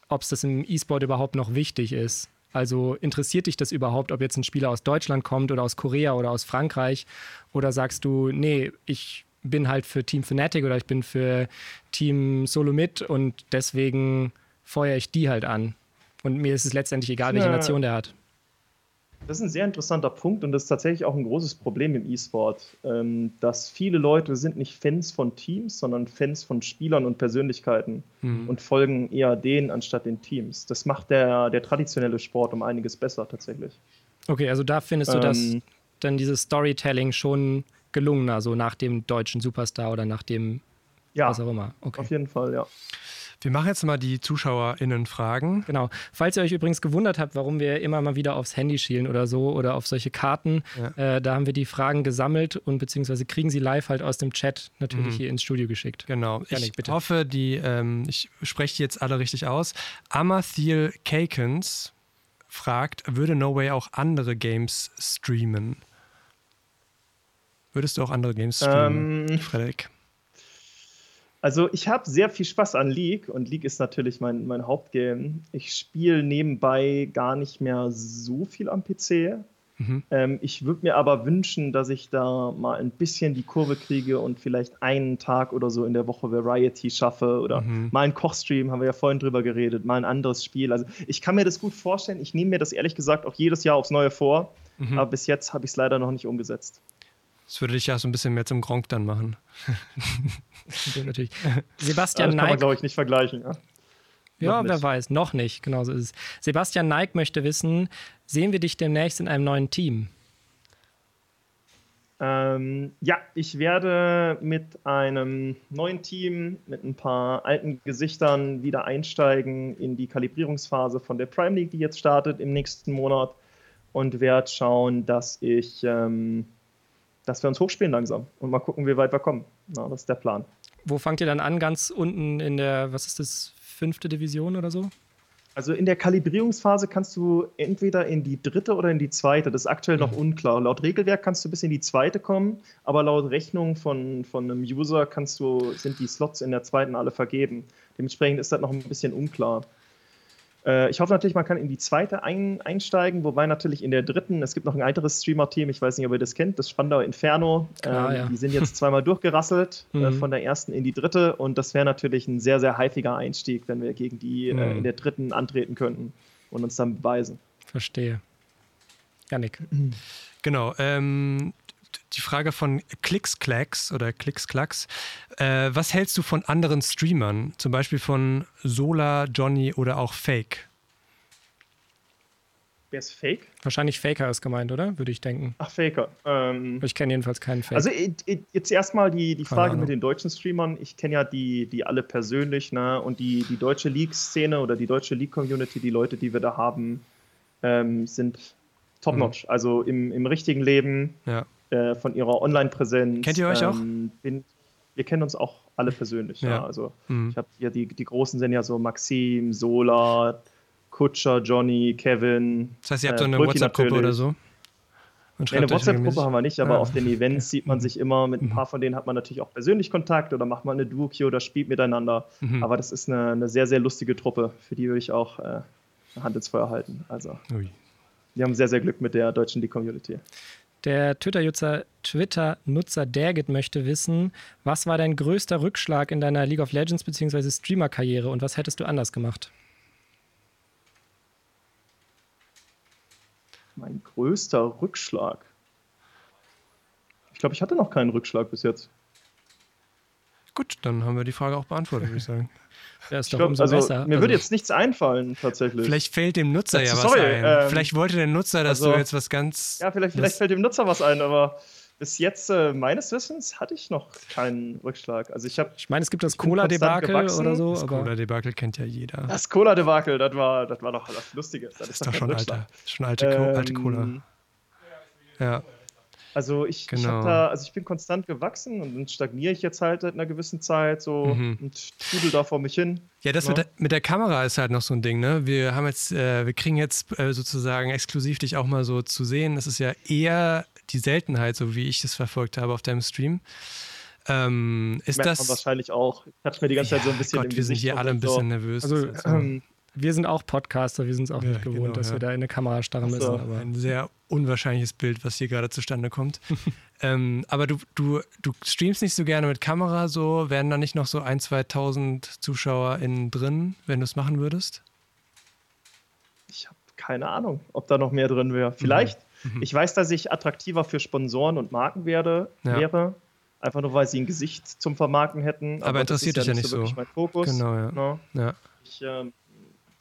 ob es das im E-Sport überhaupt noch wichtig ist. Also interessiert dich das überhaupt, ob jetzt ein Spieler aus Deutschland kommt oder aus Korea oder aus Frankreich? Oder sagst du, nee, ich bin halt für Team Fnatic oder ich bin für Team Solomit und deswegen feuere ich die halt an. Und mir ist es letztendlich egal, welche Nation der hat. Das ist ein sehr interessanter Punkt und das ist tatsächlich auch ein großes Problem im E-Sport, ähm, dass viele Leute sind nicht Fans von Teams, sondern Fans von Spielern und Persönlichkeiten mhm. und folgen eher denen anstatt den Teams. Das macht der, der traditionelle Sport um einiges besser tatsächlich. Okay, also da findest du, dass ähm, dann dieses Storytelling schon gelungener, so nach dem deutschen Superstar oder nach dem ja, was auch immer. Okay. Auf jeden Fall, ja. Wir machen jetzt mal die ZuschauerInnen Fragen. Genau. Falls ihr euch übrigens gewundert habt, warum wir immer mal wieder aufs Handy schielen oder so oder auf solche Karten, ja. äh, da haben wir die Fragen gesammelt und beziehungsweise kriegen sie live halt aus dem Chat natürlich mhm. hier ins Studio geschickt. Genau. Janik, ich bitte. hoffe, die, ähm, ich spreche die jetzt alle richtig aus. Amathiel Kakens fragt, würde No Way auch andere Games streamen? Würdest du auch andere Games streamen, ähm, Frederik? Also ich habe sehr viel Spaß an League und League ist natürlich mein, mein Hauptgame. Ich spiele nebenbei gar nicht mehr so viel am PC. Mhm. Ähm, ich würde mir aber wünschen, dass ich da mal ein bisschen die Kurve kriege und vielleicht einen Tag oder so in der Woche Variety schaffe oder mhm. mal einen Kochstream, haben wir ja vorhin drüber geredet, mal ein anderes Spiel. Also ich kann mir das gut vorstellen. Ich nehme mir das ehrlich gesagt auch jedes Jahr aufs Neue vor, mhm. aber bis jetzt habe ich es leider noch nicht umgesetzt. Das würde dich ja so ein bisschen mehr zum Gronk dann machen. [LAUGHS] natürlich. [LAUGHS] Sebastian ja, das kann man, glaube ich, nicht vergleichen. Ja, ja wer weiß, noch nicht. Genau so ist es. Sebastian Neik möchte wissen, sehen wir dich demnächst in einem neuen Team? Ähm, ja, ich werde mit einem neuen Team, mit ein paar alten Gesichtern wieder einsteigen in die Kalibrierungsphase von der Prime League, die jetzt startet im nächsten Monat und werde schauen, dass ich ähm, dass wir uns hochspielen langsam und mal gucken, wie weit wir kommen. Na, das ist der Plan. Wo fangt ihr dann an? Ganz unten in der, was ist das, fünfte Division oder so? Also in der Kalibrierungsphase kannst du entweder in die dritte oder in die zweite. Das ist aktuell noch mhm. unklar. Laut Regelwerk kannst du bis in die zweite kommen, aber laut Rechnung von, von einem User kannst du, sind die Slots in der zweiten alle vergeben. Dementsprechend ist das noch ein bisschen unklar. Äh, ich hoffe natürlich, man kann in die zweite ein, einsteigen, wobei natürlich in der dritten, es gibt noch ein weiteres Streamer-Team, ich weiß nicht, ob ihr das kennt, das Spandauer Inferno. Klar, ähm, ja. Die sind jetzt zweimal durchgerasselt, äh, mhm. von der ersten in die dritte und das wäre natürlich ein sehr, sehr häufiger Einstieg, wenn wir gegen die äh, mhm. äh, in der dritten antreten könnten und uns dann beweisen. Verstehe. Janik. Genau. Ähm, die Frage von Klicksklacks oder Klicksklacks. Äh, was hältst du von anderen Streamern? Zum Beispiel von Sola, Johnny oder auch Fake? Wer ist Fake? Wahrscheinlich Faker ist gemeint, oder? Würde ich denken. Ach, Faker. Ähm, ich kenne jedenfalls keinen Fake. Also jetzt erstmal die, die Frage mit den deutschen Streamern. Ich kenne ja die, die alle persönlich, ne? Und die, die deutsche League-Szene oder die deutsche League-Community, die Leute, die wir da haben, ähm, sind top-notch. Mhm. Also im, im richtigen Leben. Ja äh, von ihrer Online-Präsenz. Kennt ihr euch ähm, auch? Bin, wir kennen uns auch alle persönlich. Ja. ja. Also mhm. ich habe hier die, die Großen sind ja so Maxim, Sola, Kutscher, Johnny, Kevin. Das heißt, ihr habt so eine WhatsApp-Gruppe oder so? Nee, eine WhatsApp-Gruppe haben wir nicht, aber ah. auf den Events sieht man sich immer. Mit ein mhm. paar von denen hat man natürlich auch persönlich Kontakt oder macht man eine Duo-Queue oder spielt miteinander. Mhm. Aber das ist eine, eine, sehr, sehr lustige Truppe. Für die würde ich auch äh, Hand ins Feuer halten. Also, Ui. wir haben sehr, sehr Glück mit der deutschen League-Community. Der Twitter-Nutzer Twitter Dergit möchte wissen, was war dein größter Rückschlag in deiner League of Legends bzw. Streamer-Karriere und was hättest du anders gemacht? Mein größter Rückschlag. Ich glaube, ich hatte noch keinen Rückschlag bis jetzt. Gut, dann haben wir die Frage auch beantwortet, würde ich sagen. [LAUGHS] Ja, ist doch glaub, umso also, besser. Mir also, würde jetzt nichts einfallen, tatsächlich. Vielleicht fällt dem Nutzer ja, ja was ein. Ähm, vielleicht wollte der Nutzer, dass also, du jetzt was ganz. Ja, vielleicht, vielleicht fällt dem Nutzer was ein, aber bis jetzt, äh, meines Wissens, hatte ich noch keinen Rückschlag. Also ich habe. Ich meine, es gibt das Cola-Debakel oder so. Das Cola-Debakel kennt ja jeder. Das Cola-Debakel, das war, das war doch das Lustige. Das, das ist, doch schon, alter, schon alte, ähm, alte Cola. Ja. Also ich, genau. ich da, also ich bin konstant gewachsen und dann stagniere ich jetzt halt seit einer gewissen Zeit so mhm. und trudel da vor mich hin. Ja, das ja. Mit, der, mit, der, Kamera ist halt noch so ein Ding, ne? Wir haben jetzt, äh, wir kriegen jetzt äh, sozusagen exklusiv dich auch mal so zu sehen. Das ist ja eher die Seltenheit, so wie ich das verfolgt habe auf deinem Stream. Ähm, ist Merkt das man wahrscheinlich auch. Ich hatte mir die ganze Zeit so ein bisschen. Gott, wir sind hier alle ein bisschen so. nervös. Also, ähm, wir sind auch Podcaster, wir sind es auch ja, nicht gewohnt, genau, dass ja. wir da in eine Kamera starren so. müssen. Aber. Ein sehr unwahrscheinliches Bild, was hier gerade zustande kommt. [LAUGHS] ähm, aber du, du, du streamst nicht so gerne mit Kamera, so wären da nicht noch so ein, 2.000 ZuschauerInnen drin, wenn du es machen würdest? Ich habe keine Ahnung, ob da noch mehr drin wäre. Vielleicht. Mhm. Ich weiß, dass ich attraktiver für Sponsoren und Marken werde, ja. wäre. Einfach nur, weil sie ein Gesicht zum Vermarkten hätten. Aber, aber interessiert dich ja nicht so. so. Mein Fokus. Genau, ja. No? Ne? ja. Ich, äh,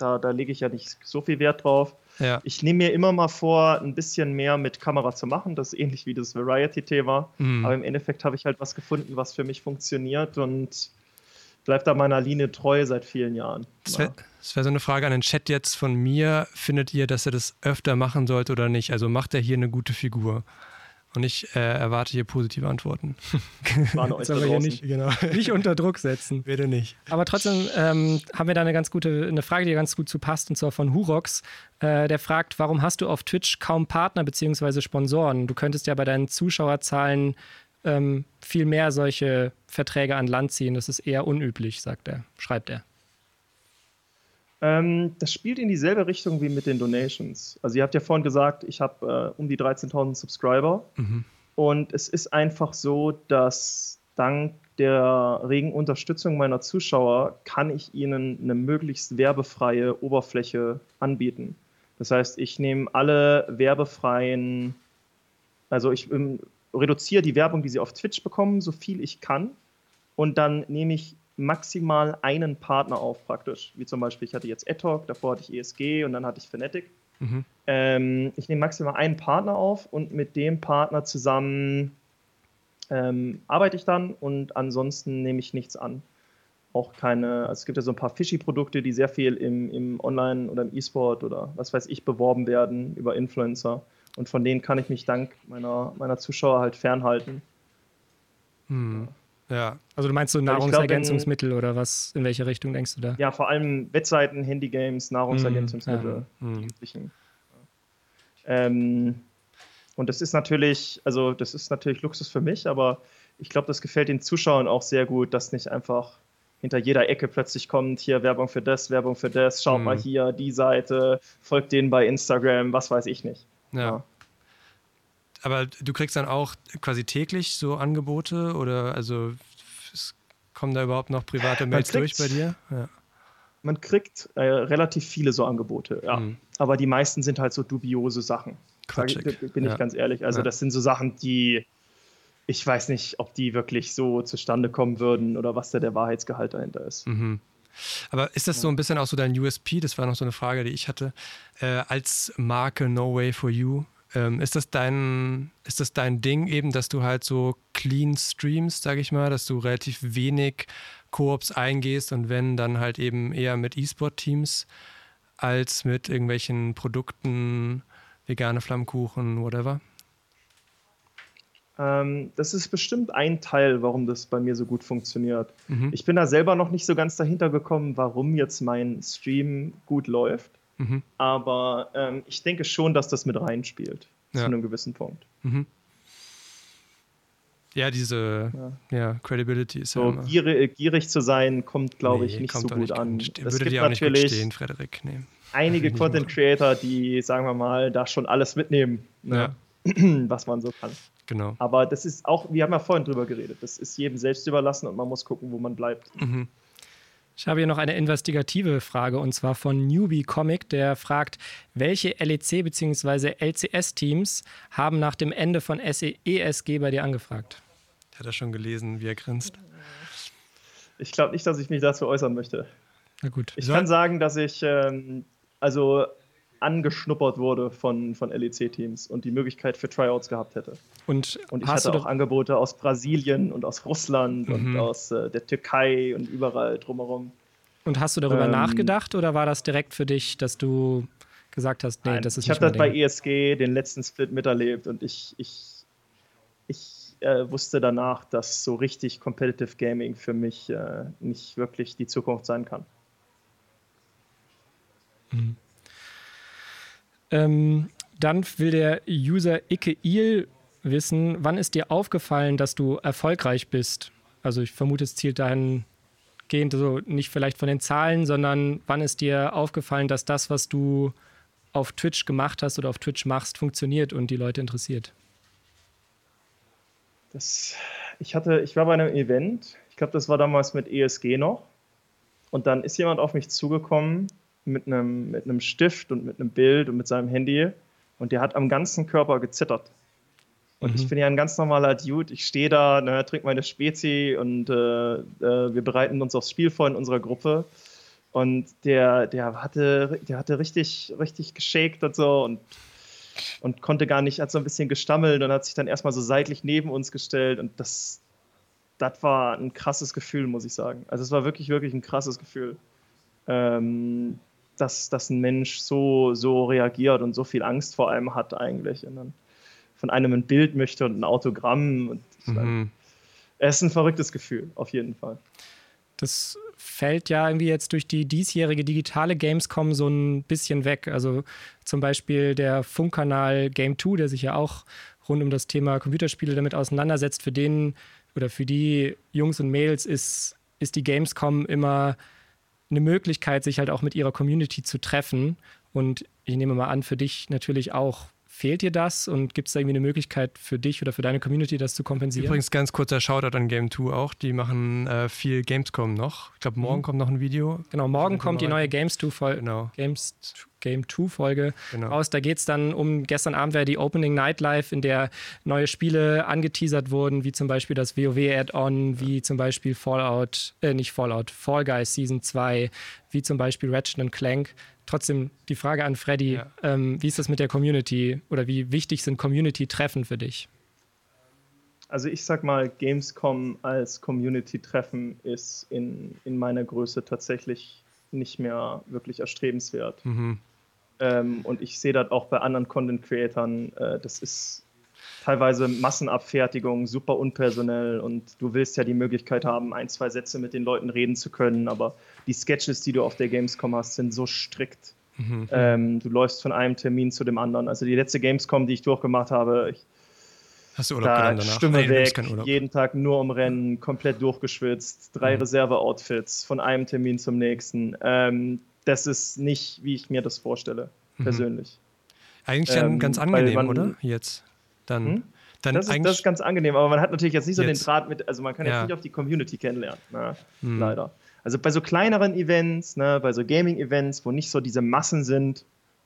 da, da lege ich ja nicht so viel Wert drauf. Ja. Ich nehme mir immer mal vor, ein bisschen mehr mit Kamera zu machen. Das ist ähnlich wie das Variety-Thema. Mhm. Aber im Endeffekt habe ich halt was gefunden, was für mich funktioniert und bleibt da meiner Linie treu seit vielen Jahren. Das wäre wär so eine Frage an den Chat jetzt von mir. Findet ihr, dass er das öfter machen sollte oder nicht? Also macht er hier eine gute Figur? Und ich äh, erwarte hier positive Antworten. War euch aber hier nicht, genau. nicht unter Druck setzen. Bitte nicht. Aber trotzdem ähm, haben wir da eine ganz gute, eine Frage, die ganz gut zu passt, und zwar von Hurox. Äh, der fragt, warum hast du auf Twitch kaum Partner bzw. Sponsoren? Du könntest ja bei deinen Zuschauerzahlen ähm, viel mehr solche Verträge an Land ziehen. Das ist eher unüblich, sagt er, schreibt er. Ähm, das spielt in dieselbe Richtung wie mit den Donations. Also ihr habt ja vorhin gesagt, ich habe äh, um die 13.000 Subscriber. Mhm. Und es ist einfach so, dass dank der regen Unterstützung meiner Zuschauer kann ich ihnen eine möglichst werbefreie Oberfläche anbieten. Das heißt, ich nehme alle werbefreien, also ich ähm, reduziere die Werbung, die sie auf Twitch bekommen, so viel ich kann. Und dann nehme ich maximal einen Partner auf, praktisch. Wie zum Beispiel, ich hatte jetzt Etalk, davor hatte ich ESG und dann hatte ich Fnatic. Mhm. Ähm, ich nehme maximal einen Partner auf und mit dem Partner zusammen ähm, arbeite ich dann und ansonsten nehme ich nichts an. Auch keine, also es gibt ja so ein paar Fishy-Produkte, die sehr viel im, im Online- oder im E-Sport oder was weiß ich beworben werden über Influencer. Und von denen kann ich mich dank meiner, meiner Zuschauer halt fernhalten. Hm. Ja. Also du meinst so Nahrungsergänzungsmittel glaub, oder was, in welche Richtung denkst du da? Ja, vor allem Webseiten, Handygames, Nahrungsergänzungsmittel. Mm, ja. mm. Ähm, und das ist natürlich, also das ist natürlich Luxus für mich, aber ich glaube, das gefällt den Zuschauern auch sehr gut, dass nicht einfach hinter jeder Ecke plötzlich kommt, hier Werbung für das, Werbung für das, schaut mm. mal hier, die Seite, folgt denen bei Instagram, was weiß ich nicht. ja. ja. Aber du kriegst dann auch quasi täglich so Angebote oder also kommen da überhaupt noch private Mails kriegt, durch bei dir? Ja. Man kriegt äh, relativ viele so Angebote, ja. Mhm. Aber die meisten sind halt so dubiose Sachen. Quatschig. bin ich ja. ganz ehrlich. Also, das sind so Sachen, die ich weiß nicht, ob die wirklich so zustande kommen würden oder was da der Wahrheitsgehalt dahinter ist. Mhm. Aber ist das so ein bisschen auch so dein USP? Das war noch so eine Frage, die ich hatte. Äh, als Marke No Way for You, ähm, ist, das dein, ist das dein Ding eben, dass du halt so clean streamst, sage ich mal, dass du relativ wenig Koops eingehst und wenn, dann halt eben eher mit E-Sport-Teams als mit irgendwelchen Produkten, vegane Flammkuchen, whatever? Ähm, das ist bestimmt ein Teil, warum das bei mir so gut funktioniert. Mhm. Ich bin da selber noch nicht so ganz dahinter gekommen, warum jetzt mein Stream gut läuft. Mhm. Aber ähm, ich denke schon, dass das mit reinspielt. Ja. Zu einem gewissen Punkt. Mhm. Ja, diese ja. ja. Credibility ist so, ja gierig, gierig, zu sein, kommt, glaube nee, ich, nicht so gut nicht an. Es würde dir auch nicht gut stehen, Frederik. Nee. Einige Content Creator, die, sagen wir mal, da schon alles mitnehmen, ne? ja. [CLEARS THROAT] was man so kann. Genau. Aber das ist auch, wir haben ja vorhin drüber geredet, das ist jedem selbst überlassen und man muss gucken, wo man bleibt. Mhm. Ich habe hier noch eine investigative Frage und zwar von Newbie Comic, der fragt, welche LEC bzw. LCS-Teams haben nach dem Ende von ESG bei dir angefragt? Hat er schon gelesen, wie er grinst? Ich glaube nicht, dass ich mich dazu äußern möchte. Na gut. Ich so. kann sagen, dass ich ähm, also angeschnuppert wurde von, von LEC-Teams und die Möglichkeit für Tryouts gehabt hätte. Und, und ich hatte auch Angebote aus Brasilien und aus Russland mhm. und aus äh, der Türkei und überall drumherum. Und hast du darüber ähm, nachgedacht oder war das direkt für dich, dass du gesagt hast, nee, nein, das ist ich nicht Ich habe das bei ESG den letzten Split miterlebt und ich, ich, ich äh, wusste danach, dass so richtig Competitive Gaming für mich äh, nicht wirklich die Zukunft sein kann. Mhm. Ähm, dann will der User Icke Il wissen, wann ist dir aufgefallen, dass du erfolgreich bist? Also ich vermute, es zielt dahingehend so nicht vielleicht von den Zahlen, sondern wann ist dir aufgefallen, dass das, was du auf Twitch gemacht hast oder auf Twitch machst, funktioniert und die Leute interessiert? Das, ich hatte, ich war bei einem Event, ich glaube, das war damals mit ESG noch. Und dann ist jemand auf mich zugekommen mit einem, mit einem Stift und mit einem Bild und mit seinem Handy und der hat am ganzen Körper gezittert. Und mhm. ich bin ja ein ganz normaler Dude. Ich stehe da, ne, trinke meine Spezi und äh, äh, wir bereiten uns aufs Spiel vor in unserer Gruppe. Und der, der hatte, der hatte richtig, richtig geschakt und so und, und konnte gar nicht, hat so ein bisschen gestammelt und hat sich dann erstmal so seitlich neben uns gestellt. Und das, das war ein krasses Gefühl, muss ich sagen. Also es war wirklich, wirklich ein krasses Gefühl. Ähm, dass, dass ein Mensch so, so reagiert und so viel Angst vor allem hat eigentlich. Und dann von einem ein Bild möchte und ein Autogramm. Und mhm. Es ist ein verrücktes Gefühl, auf jeden Fall. Das fällt ja irgendwie jetzt durch die diesjährige digitale Gamescom so ein bisschen weg. Also zum Beispiel der Funkkanal Game 2, der sich ja auch rund um das Thema Computerspiele damit auseinandersetzt, für den oder für die Jungs und Mädels ist, ist die Gamescom immer eine Möglichkeit, sich halt auch mit ihrer Community zu treffen. Und ich nehme mal an, für dich natürlich auch. Fehlt dir das und gibt es da irgendwie eine Möglichkeit für dich oder für deine Community, das zu kompensieren? Übrigens ganz kurzer Shoutout an Game 2 auch. Die machen äh, viel Gamescom noch. Ich glaube, morgen mhm. kommt noch ein Video. Genau, morgen kommt die neue Games 2 Folge. Genau. Games Game 2 Folge genau. raus. Da geht es dann um, gestern Abend wäre die Opening Night Live, in der neue Spiele angeteasert wurden, wie zum Beispiel das WoW Add-on, wie zum Beispiel Fallout, äh, nicht Fallout, Fall Guys Season 2, wie zum Beispiel Ratchet Clank. Trotzdem die Frage an Freddy, ja. ähm, wie ist das mit der Community oder wie wichtig sind Community-Treffen für dich? Also ich sag mal, Gamescom als Community-Treffen ist in, in meiner Größe tatsächlich nicht mehr wirklich erstrebenswert. Mhm. Ähm, und ich sehe das auch bei anderen Content-Creatern. Äh, das ist teilweise Massenabfertigung, super unpersonell und du willst ja die Möglichkeit haben, ein, zwei Sätze mit den Leuten reden zu können, aber die Sketches, die du auf der Gamescom hast, sind so strikt. Mhm. Ähm, du läufst von einem Termin zu dem anderen. Also die letzte Gamescom, die ich durchgemacht habe, ich, Hast du Urlaub da danach? Stimme nee, weg, jeden Tag nur um Rennen, komplett durchgeschwitzt, drei mhm. Reserve-Outfits von einem Termin zum nächsten. Ähm, das ist nicht, wie ich mir das vorstelle, mhm. persönlich. Eigentlich ähm, ganz angenehm, man, oder? Jetzt. Dann, hm? dann das, ist, das ist ganz angenehm, aber man hat natürlich jetzt nicht so jetzt. den Draht mit, also man kann jetzt ja. nicht auf die Community kennenlernen, na, hm. leider. Also bei so kleineren Events, ne, bei so Gaming-Events, wo nicht so diese Massen sind,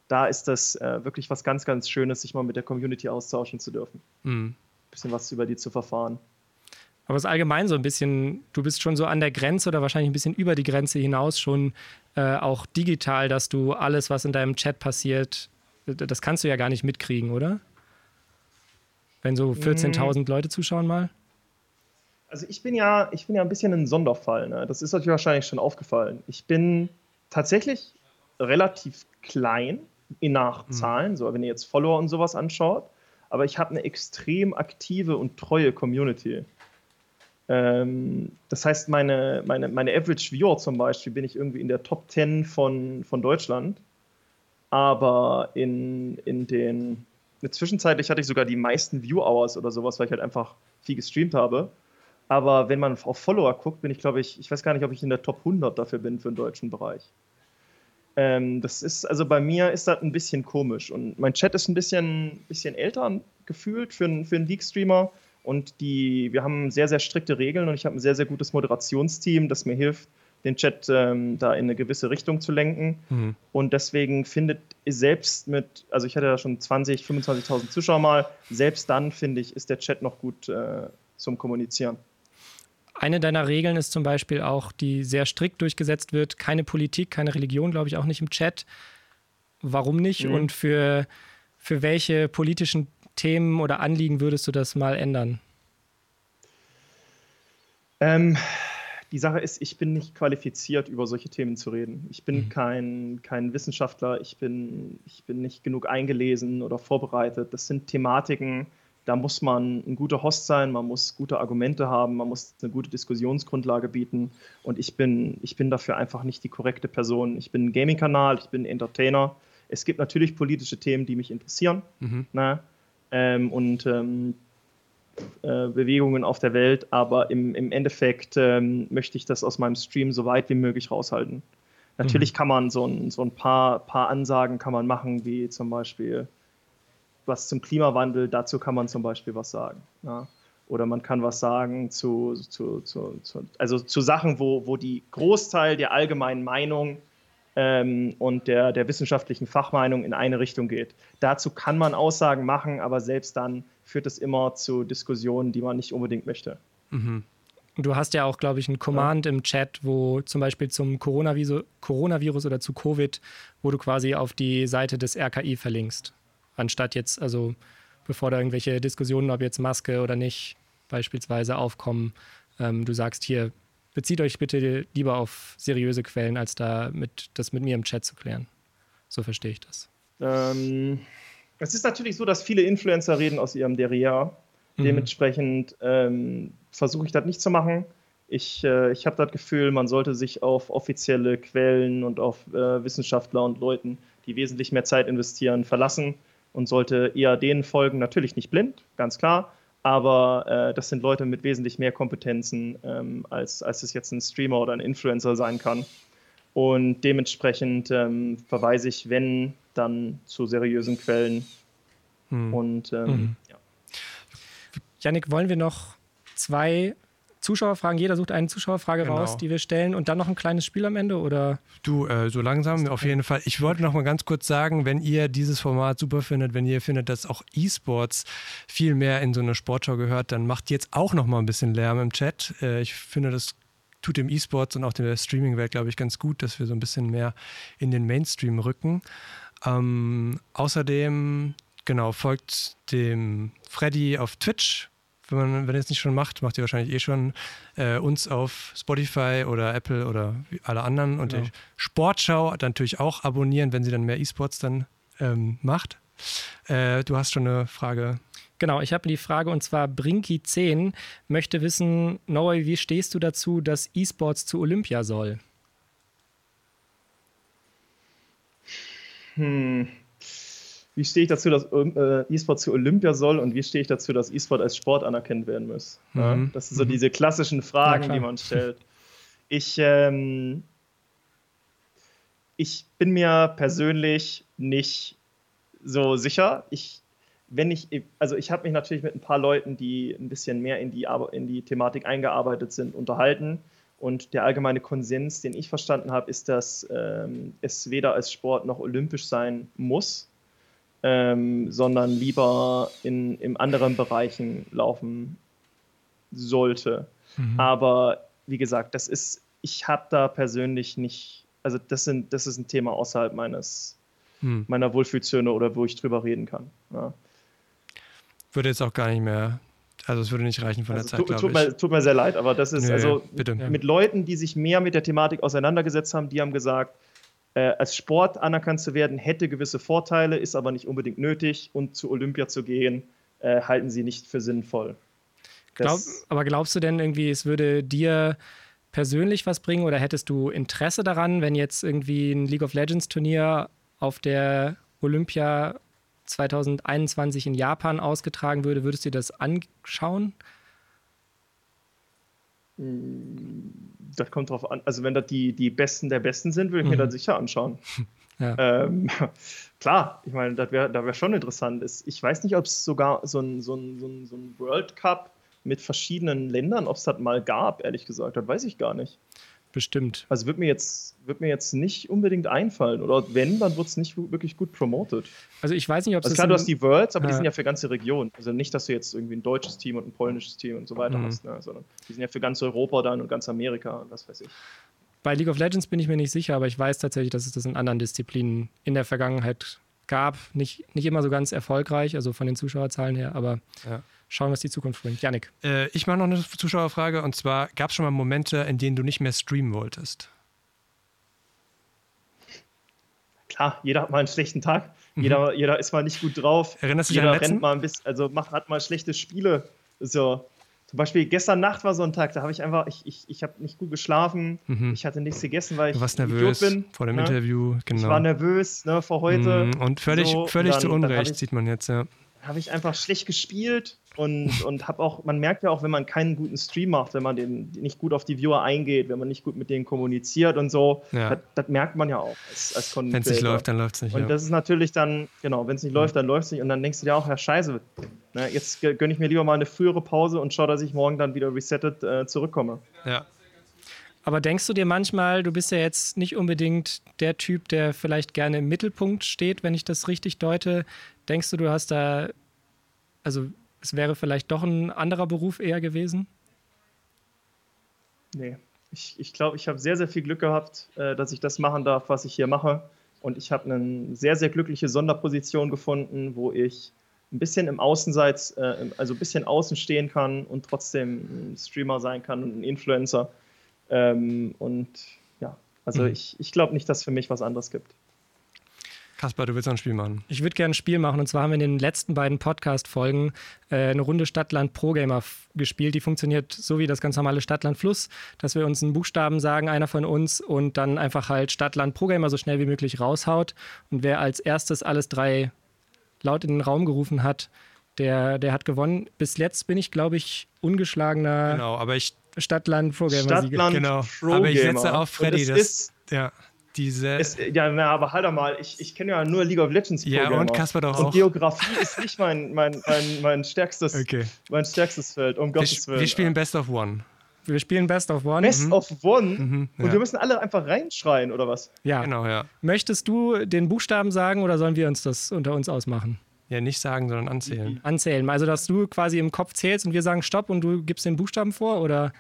da ist das äh, wirklich was ganz, ganz Schönes, sich mal mit der Community austauschen zu dürfen. Hm. Bisschen was über die zu verfahren. Aber es ist allgemein so ein bisschen, du bist schon so an der Grenze oder wahrscheinlich ein bisschen über die Grenze hinaus schon äh, auch digital, dass du alles, was in deinem Chat passiert, das kannst du ja gar nicht mitkriegen, oder? Wenn so 14.000 mhm. Leute zuschauen mal? Also ich bin ja, ich bin ja ein bisschen ein Sonderfall. Ne? Das ist euch wahrscheinlich schon aufgefallen. Ich bin tatsächlich relativ klein nach mhm. Zahlen, mhm. so wenn ihr jetzt Follower und sowas anschaut. Aber ich habe eine extrem aktive und treue Community. Ähm, das heißt, meine, meine, meine Average Viewer zum Beispiel bin ich irgendwie in der Top 10 von, von Deutschland. Aber in, in den zwischenzeitlich hatte ich sogar die meisten View-Hours oder sowas, weil ich halt einfach viel gestreamt habe. Aber wenn man auf Follower guckt, bin ich, glaube ich, ich weiß gar nicht, ob ich in der Top 100 dafür bin für den deutschen Bereich. Ähm, das ist, also bei mir ist das ein bisschen komisch. Und mein Chat ist ein bisschen, bisschen älter gefühlt für, einen, für einen League-Streamer. Und die, wir haben sehr, sehr strikte Regeln und ich habe ein sehr, sehr gutes Moderationsteam, das mir hilft, den Chat ähm, da in eine gewisse Richtung zu lenken. Mhm. Und deswegen findet selbst mit, also ich hatte ja schon 20, 25.000 Zuschauer mal, selbst dann finde ich, ist der Chat noch gut äh, zum Kommunizieren. Eine deiner Regeln ist zum Beispiel auch, die sehr strikt durchgesetzt wird, keine Politik, keine Religion, glaube ich, auch nicht im Chat. Warum nicht? Mhm. Und für, für welche politischen Themen oder Anliegen würdest du das mal ändern? Ähm, die Sache ist, ich bin nicht qualifiziert, über solche Themen zu reden. Ich bin mhm. kein, kein Wissenschaftler, ich bin, ich bin nicht genug eingelesen oder vorbereitet. Das sind Thematiken, da muss man ein guter Host sein, man muss gute Argumente haben, man muss eine gute Diskussionsgrundlage bieten. Und ich bin, ich bin dafür einfach nicht die korrekte Person. Ich bin ein Gaming-Kanal, ich bin ein Entertainer. Es gibt natürlich politische Themen, die mich interessieren. Mhm. Ne? Ähm, und ähm, äh, Bewegungen auf der Welt, aber im, im Endeffekt ähm, möchte ich das aus meinem Stream so weit wie möglich raushalten. Natürlich mhm. kann man so ein, so ein paar, paar Ansagen kann man machen, wie zum Beispiel was zum Klimawandel, dazu kann man zum Beispiel was sagen. Ja? Oder man kann was sagen zu, zu, zu, zu, also zu Sachen, wo, wo die Großteil der allgemeinen Meinung ähm, und der, der wissenschaftlichen Fachmeinung in eine Richtung geht. Dazu kann man Aussagen machen, aber selbst dann führt es immer zu Diskussionen, die man nicht unbedingt möchte. Mhm. Du hast ja auch, glaube ich, ein Command ja. im Chat, wo zum Beispiel zum Coronavirus, Coronavirus oder zu Covid, wo du quasi auf die Seite des RKI verlinkst. Anstatt jetzt, also bevor da irgendwelche Diskussionen, ob jetzt Maske oder nicht, beispielsweise aufkommen, ähm, du sagst hier, bezieht euch bitte lieber auf seriöse Quellen, als da mit, das mit mir im Chat zu klären. So verstehe ich das. Ähm, es ist natürlich so, dass viele Influencer reden aus ihrem Derrière. Mhm. Dementsprechend ähm, versuche ich das nicht zu machen. Ich, äh, ich habe das Gefühl, man sollte sich auf offizielle Quellen und auf äh, Wissenschaftler und Leuten, die wesentlich mehr Zeit investieren, verlassen und sollte eher denen folgen. Natürlich nicht blind, ganz klar, aber äh, das sind Leute mit wesentlich mehr Kompetenzen, ähm, als, als es jetzt ein Streamer oder ein Influencer sein kann. Und dementsprechend ähm, verweise ich, wenn, dann zu seriösen Quellen. Hm. Und ähm, mhm. ja. Janik, wollen wir noch zwei Zuschauerfragen. Jeder sucht eine Zuschauerfrage genau. raus, die wir stellen und dann noch ein kleines Spiel am Ende oder? Du, äh, so langsam auf jeden Fall. Ich wollte noch mal ganz kurz sagen, wenn ihr dieses Format super findet, wenn ihr findet, dass auch E-Sports viel mehr in so eine Sportschau gehört, dann macht jetzt auch noch mal ein bisschen Lärm im Chat. Äh, ich finde, das tut dem E-Sports und auch der Streaming-Welt, glaube ich, ganz gut, dass wir so ein bisschen mehr in den Mainstream rücken. Ähm, außerdem, genau, folgt dem Freddy auf Twitch wenn man, wenn ihr es nicht schon macht, macht ihr wahrscheinlich eh schon äh, uns auf Spotify oder Apple oder alle anderen und genau. die Sportschau dann natürlich auch abonnieren, wenn sie dann mehr E-Sports dann ähm, macht. Äh, du hast schon eine Frage. Genau, ich habe die Frage und zwar Brinky10 möchte wissen, Noah, wie stehst du dazu, dass E-Sports zu Olympia soll? Hm, wie stehe ich dazu, dass äh, E-Sport zu Olympia soll und wie stehe ich dazu, dass E-Sport als Sport anerkannt werden muss? Mhm. Das sind so mhm. diese klassischen Fragen, ja, die man stellt. Ich, ähm, ich bin mir persönlich nicht so sicher. Ich, wenn ich, also ich habe mich natürlich mit ein paar Leuten, die ein bisschen mehr in die, in die Thematik eingearbeitet sind, unterhalten. Und der allgemeine Konsens, den ich verstanden habe, ist, dass ähm, es weder als Sport noch olympisch sein muss ähm, sondern lieber in, in anderen Bereichen laufen sollte. Mhm. Aber wie gesagt, das ist, ich habe da persönlich nicht, also das, sind, das ist ein Thema außerhalb meines, mhm. meiner Wohlfühlzone oder wo ich drüber reden kann. Ja. Würde jetzt auch gar nicht mehr also es würde nicht reichen von also der Zeit, tut, tut, mir, tut, mir, sehr leid, aber das ist Nö, also bitte. mit Leuten, die sich mehr mit der Thematik auseinandergesetzt haben, die haben gesagt, als Sport anerkannt zu werden, hätte gewisse Vorteile, ist aber nicht unbedingt nötig. Und zu Olympia zu gehen, äh, halten sie nicht für sinnvoll. Glaub, aber glaubst du denn irgendwie, es würde dir persönlich was bringen oder hättest du Interesse daran, wenn jetzt irgendwie ein League of Legends Turnier auf der Olympia 2021 in Japan ausgetragen würde, würdest du dir das anschauen? Das kommt drauf an. Also, wenn das die, die Besten der Besten sind, würde ich mhm. mir das sicher anschauen. [LAUGHS] Ja. Ähm, [LAUGHS] klar, ich meine, das wäre wär schon interessant. Ich weiß nicht, ob es sogar so ein, so, ein, so, ein, so ein World Cup mit verschiedenen Ländern, ob es das mal gab, ehrlich gesagt. Das weiß ich gar nicht bestimmt. Also wird mir jetzt, wird mir jetzt nicht unbedingt einfallen. Oder wenn, dann wird es nicht wirklich gut promoted. Also ich weiß nicht, ob es. Also klar, du hast die Worlds, aber ja. die sind ja für ganze Regionen. Also nicht, dass du jetzt irgendwie ein deutsches Team und ein polnisches Team und so weiter mhm. hast, ne? sondern die sind ja für ganz Europa dann und ganz Amerika und was weiß ich. Bei League of Legends bin ich mir nicht sicher, aber ich weiß tatsächlich, dass es das in anderen Disziplinen in der Vergangenheit gab. Nicht, nicht immer so ganz erfolgreich, also von den Zuschauerzahlen her, aber. Ja schauen, was die Zukunft bringt. Janik. Äh, ich mache noch eine Zuschauerfrage und zwar: Gab es schon mal Momente, in denen du nicht mehr streamen wolltest? Klar, jeder hat mal einen schlechten Tag. Mhm. Jeder, jeder ist mal nicht gut drauf. Erinnerst du dich an den rennt mal ein bisschen, also macht, hat mal schlechte Spiele. So. Zum Beispiel gestern Nacht war so ein Tag, da habe ich einfach, ich, ich, ich habe nicht gut geschlafen, mhm. ich hatte nichts gegessen, weil ich du warst nervös bin, vor dem ne? Interview, genau. Ich war nervös ne, vor heute. Mhm. Und völlig, so, völlig dann, zu Unrecht, ich, sieht man jetzt, ja habe ich einfach schlecht gespielt und, und habe auch, man merkt ja auch, wenn man keinen guten Stream macht, wenn man den nicht gut auf die Viewer eingeht, wenn man nicht gut mit denen kommuniziert und so, ja. das, merkt man ja auch als, als Wenn es nicht läuft, dann läuft es nicht. Und ja. das ist natürlich dann, genau, wenn es nicht läuft, dann läuft es nicht und dann denkst du dir auch, ja scheiße, ne, jetzt gönne ich mir lieber mal eine frühere Pause und schaue, dass ich morgen dann wieder resettet äh, zurückkomme. Ja. Aber denkst du dir manchmal, du bist ja jetzt nicht unbedingt der Typ, der vielleicht gerne im Mittelpunkt steht, wenn ich das richtig deute. Denkst du, du hast da, also es wäre vielleicht doch ein anderer Beruf eher gewesen? Nee, ich, ich glaube, ich habe sehr, sehr viel Glück gehabt, äh, dass ich das machen darf, was ich hier mache. Und ich habe eine sehr, sehr glückliche Sonderposition gefunden, wo ich ein bisschen im Außenseits, äh, also ein bisschen außen stehen kann und trotzdem ein Streamer sein kann und ein Influencer. Ähm, und ja, also mhm. ich, ich glaube nicht, dass es für mich was anderes gibt. Kaspar, du willst noch ein Spiel machen? Ich würde gerne ein Spiel machen. Und zwar haben wir in den letzten beiden Podcast-Folgen äh, eine Runde Stadtland Pro Gamer gespielt. Die funktioniert so wie das ganz normale Stadtland Fluss, dass wir uns einen Buchstaben sagen, einer von uns, und dann einfach halt Stadtland Pro Gamer so schnell wie möglich raushaut. Und wer als erstes alles drei laut in den Raum gerufen hat, der, der hat gewonnen. Bis jetzt bin ich, glaube ich, ungeschlagener genau, aber ich, Stadtland Gamer. Stadtland genau. Pro aber ich setze auf Freddy. Das, ist, ja diese. Es, ja, na, aber halt mal, ich, ich kenne ja nur League of Legends Ja, und Kasper doch auch. Und Geografie ist nicht mein, mein, mein, mein, stärkstes, okay. mein stärkstes Feld, um Gottes Willen. Wir spielen Best of One. Wir spielen Best of One. Best mhm. of One? Mhm, ja. Und wir müssen alle einfach reinschreien, oder was? Ja. Genau, ja. Möchtest du den Buchstaben sagen oder sollen wir uns das unter uns ausmachen? Ja, nicht sagen, sondern anzählen. Mhm. Anzählen. Also, dass du quasi im Kopf zählst und wir sagen Stopp und du gibst den Buchstaben vor oder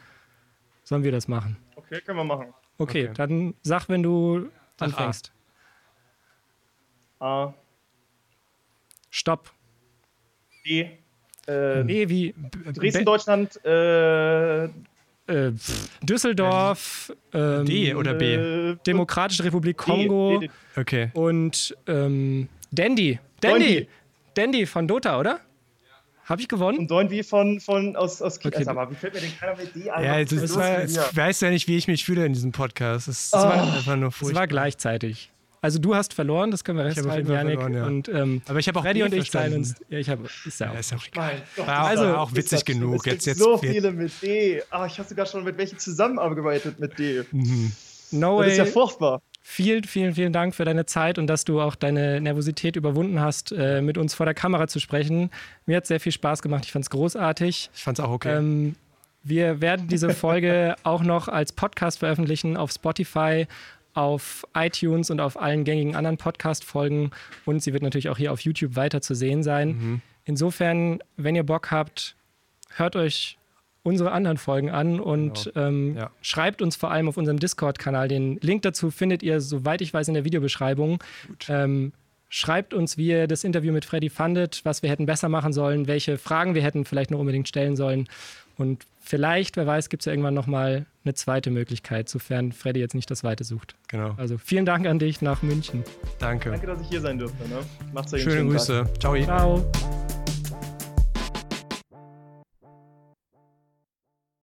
sollen wir das machen? Okay, können wir machen. Okay, okay. dann sag, wenn du anfängst. A. Stopp. B. Äh, B wie Dresden, Deutschland. Äh, äh, Düsseldorf. Ähm, D oder B? Äh, Demokratische Republik Kongo. D, D, D. Okay. Und ähm, Dandy. Dandy. Dandy von Dota, oder? Habe ich gewonnen? Und Doin wie von, von aus, aus okay. Also, aber wie fällt mir denn keiner mit die ein? Ja, das, das war, ich weiß ja nicht, wie ich mich fühle in diesem Podcast. Das oh. war einfach nur furchtbar. Es war gleichzeitig. Also du hast verloren, das können wir festhalten, Janik. Verloren, ja. und, ähm, aber ich habe auch Freddy und ich teilen uns. Ja, ich habe. Ist ja auch, ja, ist auch egal. Gott, war also auch witzig genug. Es jetzt, jetzt so viele mit D. Ah, ich habe sogar schon mit welchen zusammengearbeitet mit D. Mhm. No das ist ja furchtbar. Vielen, vielen, vielen Dank für deine Zeit und dass du auch deine Nervosität überwunden hast, äh, mit uns vor der Kamera zu sprechen. Mir hat sehr viel Spaß gemacht. Ich fand es großartig. Ich fand es auch okay. Ähm, wir werden diese Folge [LAUGHS] auch noch als Podcast veröffentlichen auf Spotify, auf iTunes und auf allen gängigen anderen Podcast-Folgen. Und sie wird natürlich auch hier auf YouTube weiter zu sehen sein. Mhm. Insofern, wenn ihr Bock habt, hört euch unsere anderen Folgen an und genau. ähm, ja. schreibt uns vor allem auf unserem Discord-Kanal. Den Link dazu findet ihr, soweit ich weiß, in der Videobeschreibung. Ähm, schreibt uns, wie ihr das Interview mit Freddy fandet, was wir hätten besser machen sollen, welche Fragen wir hätten vielleicht noch unbedingt stellen sollen. Und vielleicht, wer weiß, gibt es ja irgendwann nochmal eine zweite Möglichkeit, sofern Freddy jetzt nicht das Weite sucht. Genau. Also vielen Dank an dich nach München. Danke. Danke, dass ich hier sein durfte. Ne? Macht's euch Schöne Grüße. Tag. Ciao. Ciao.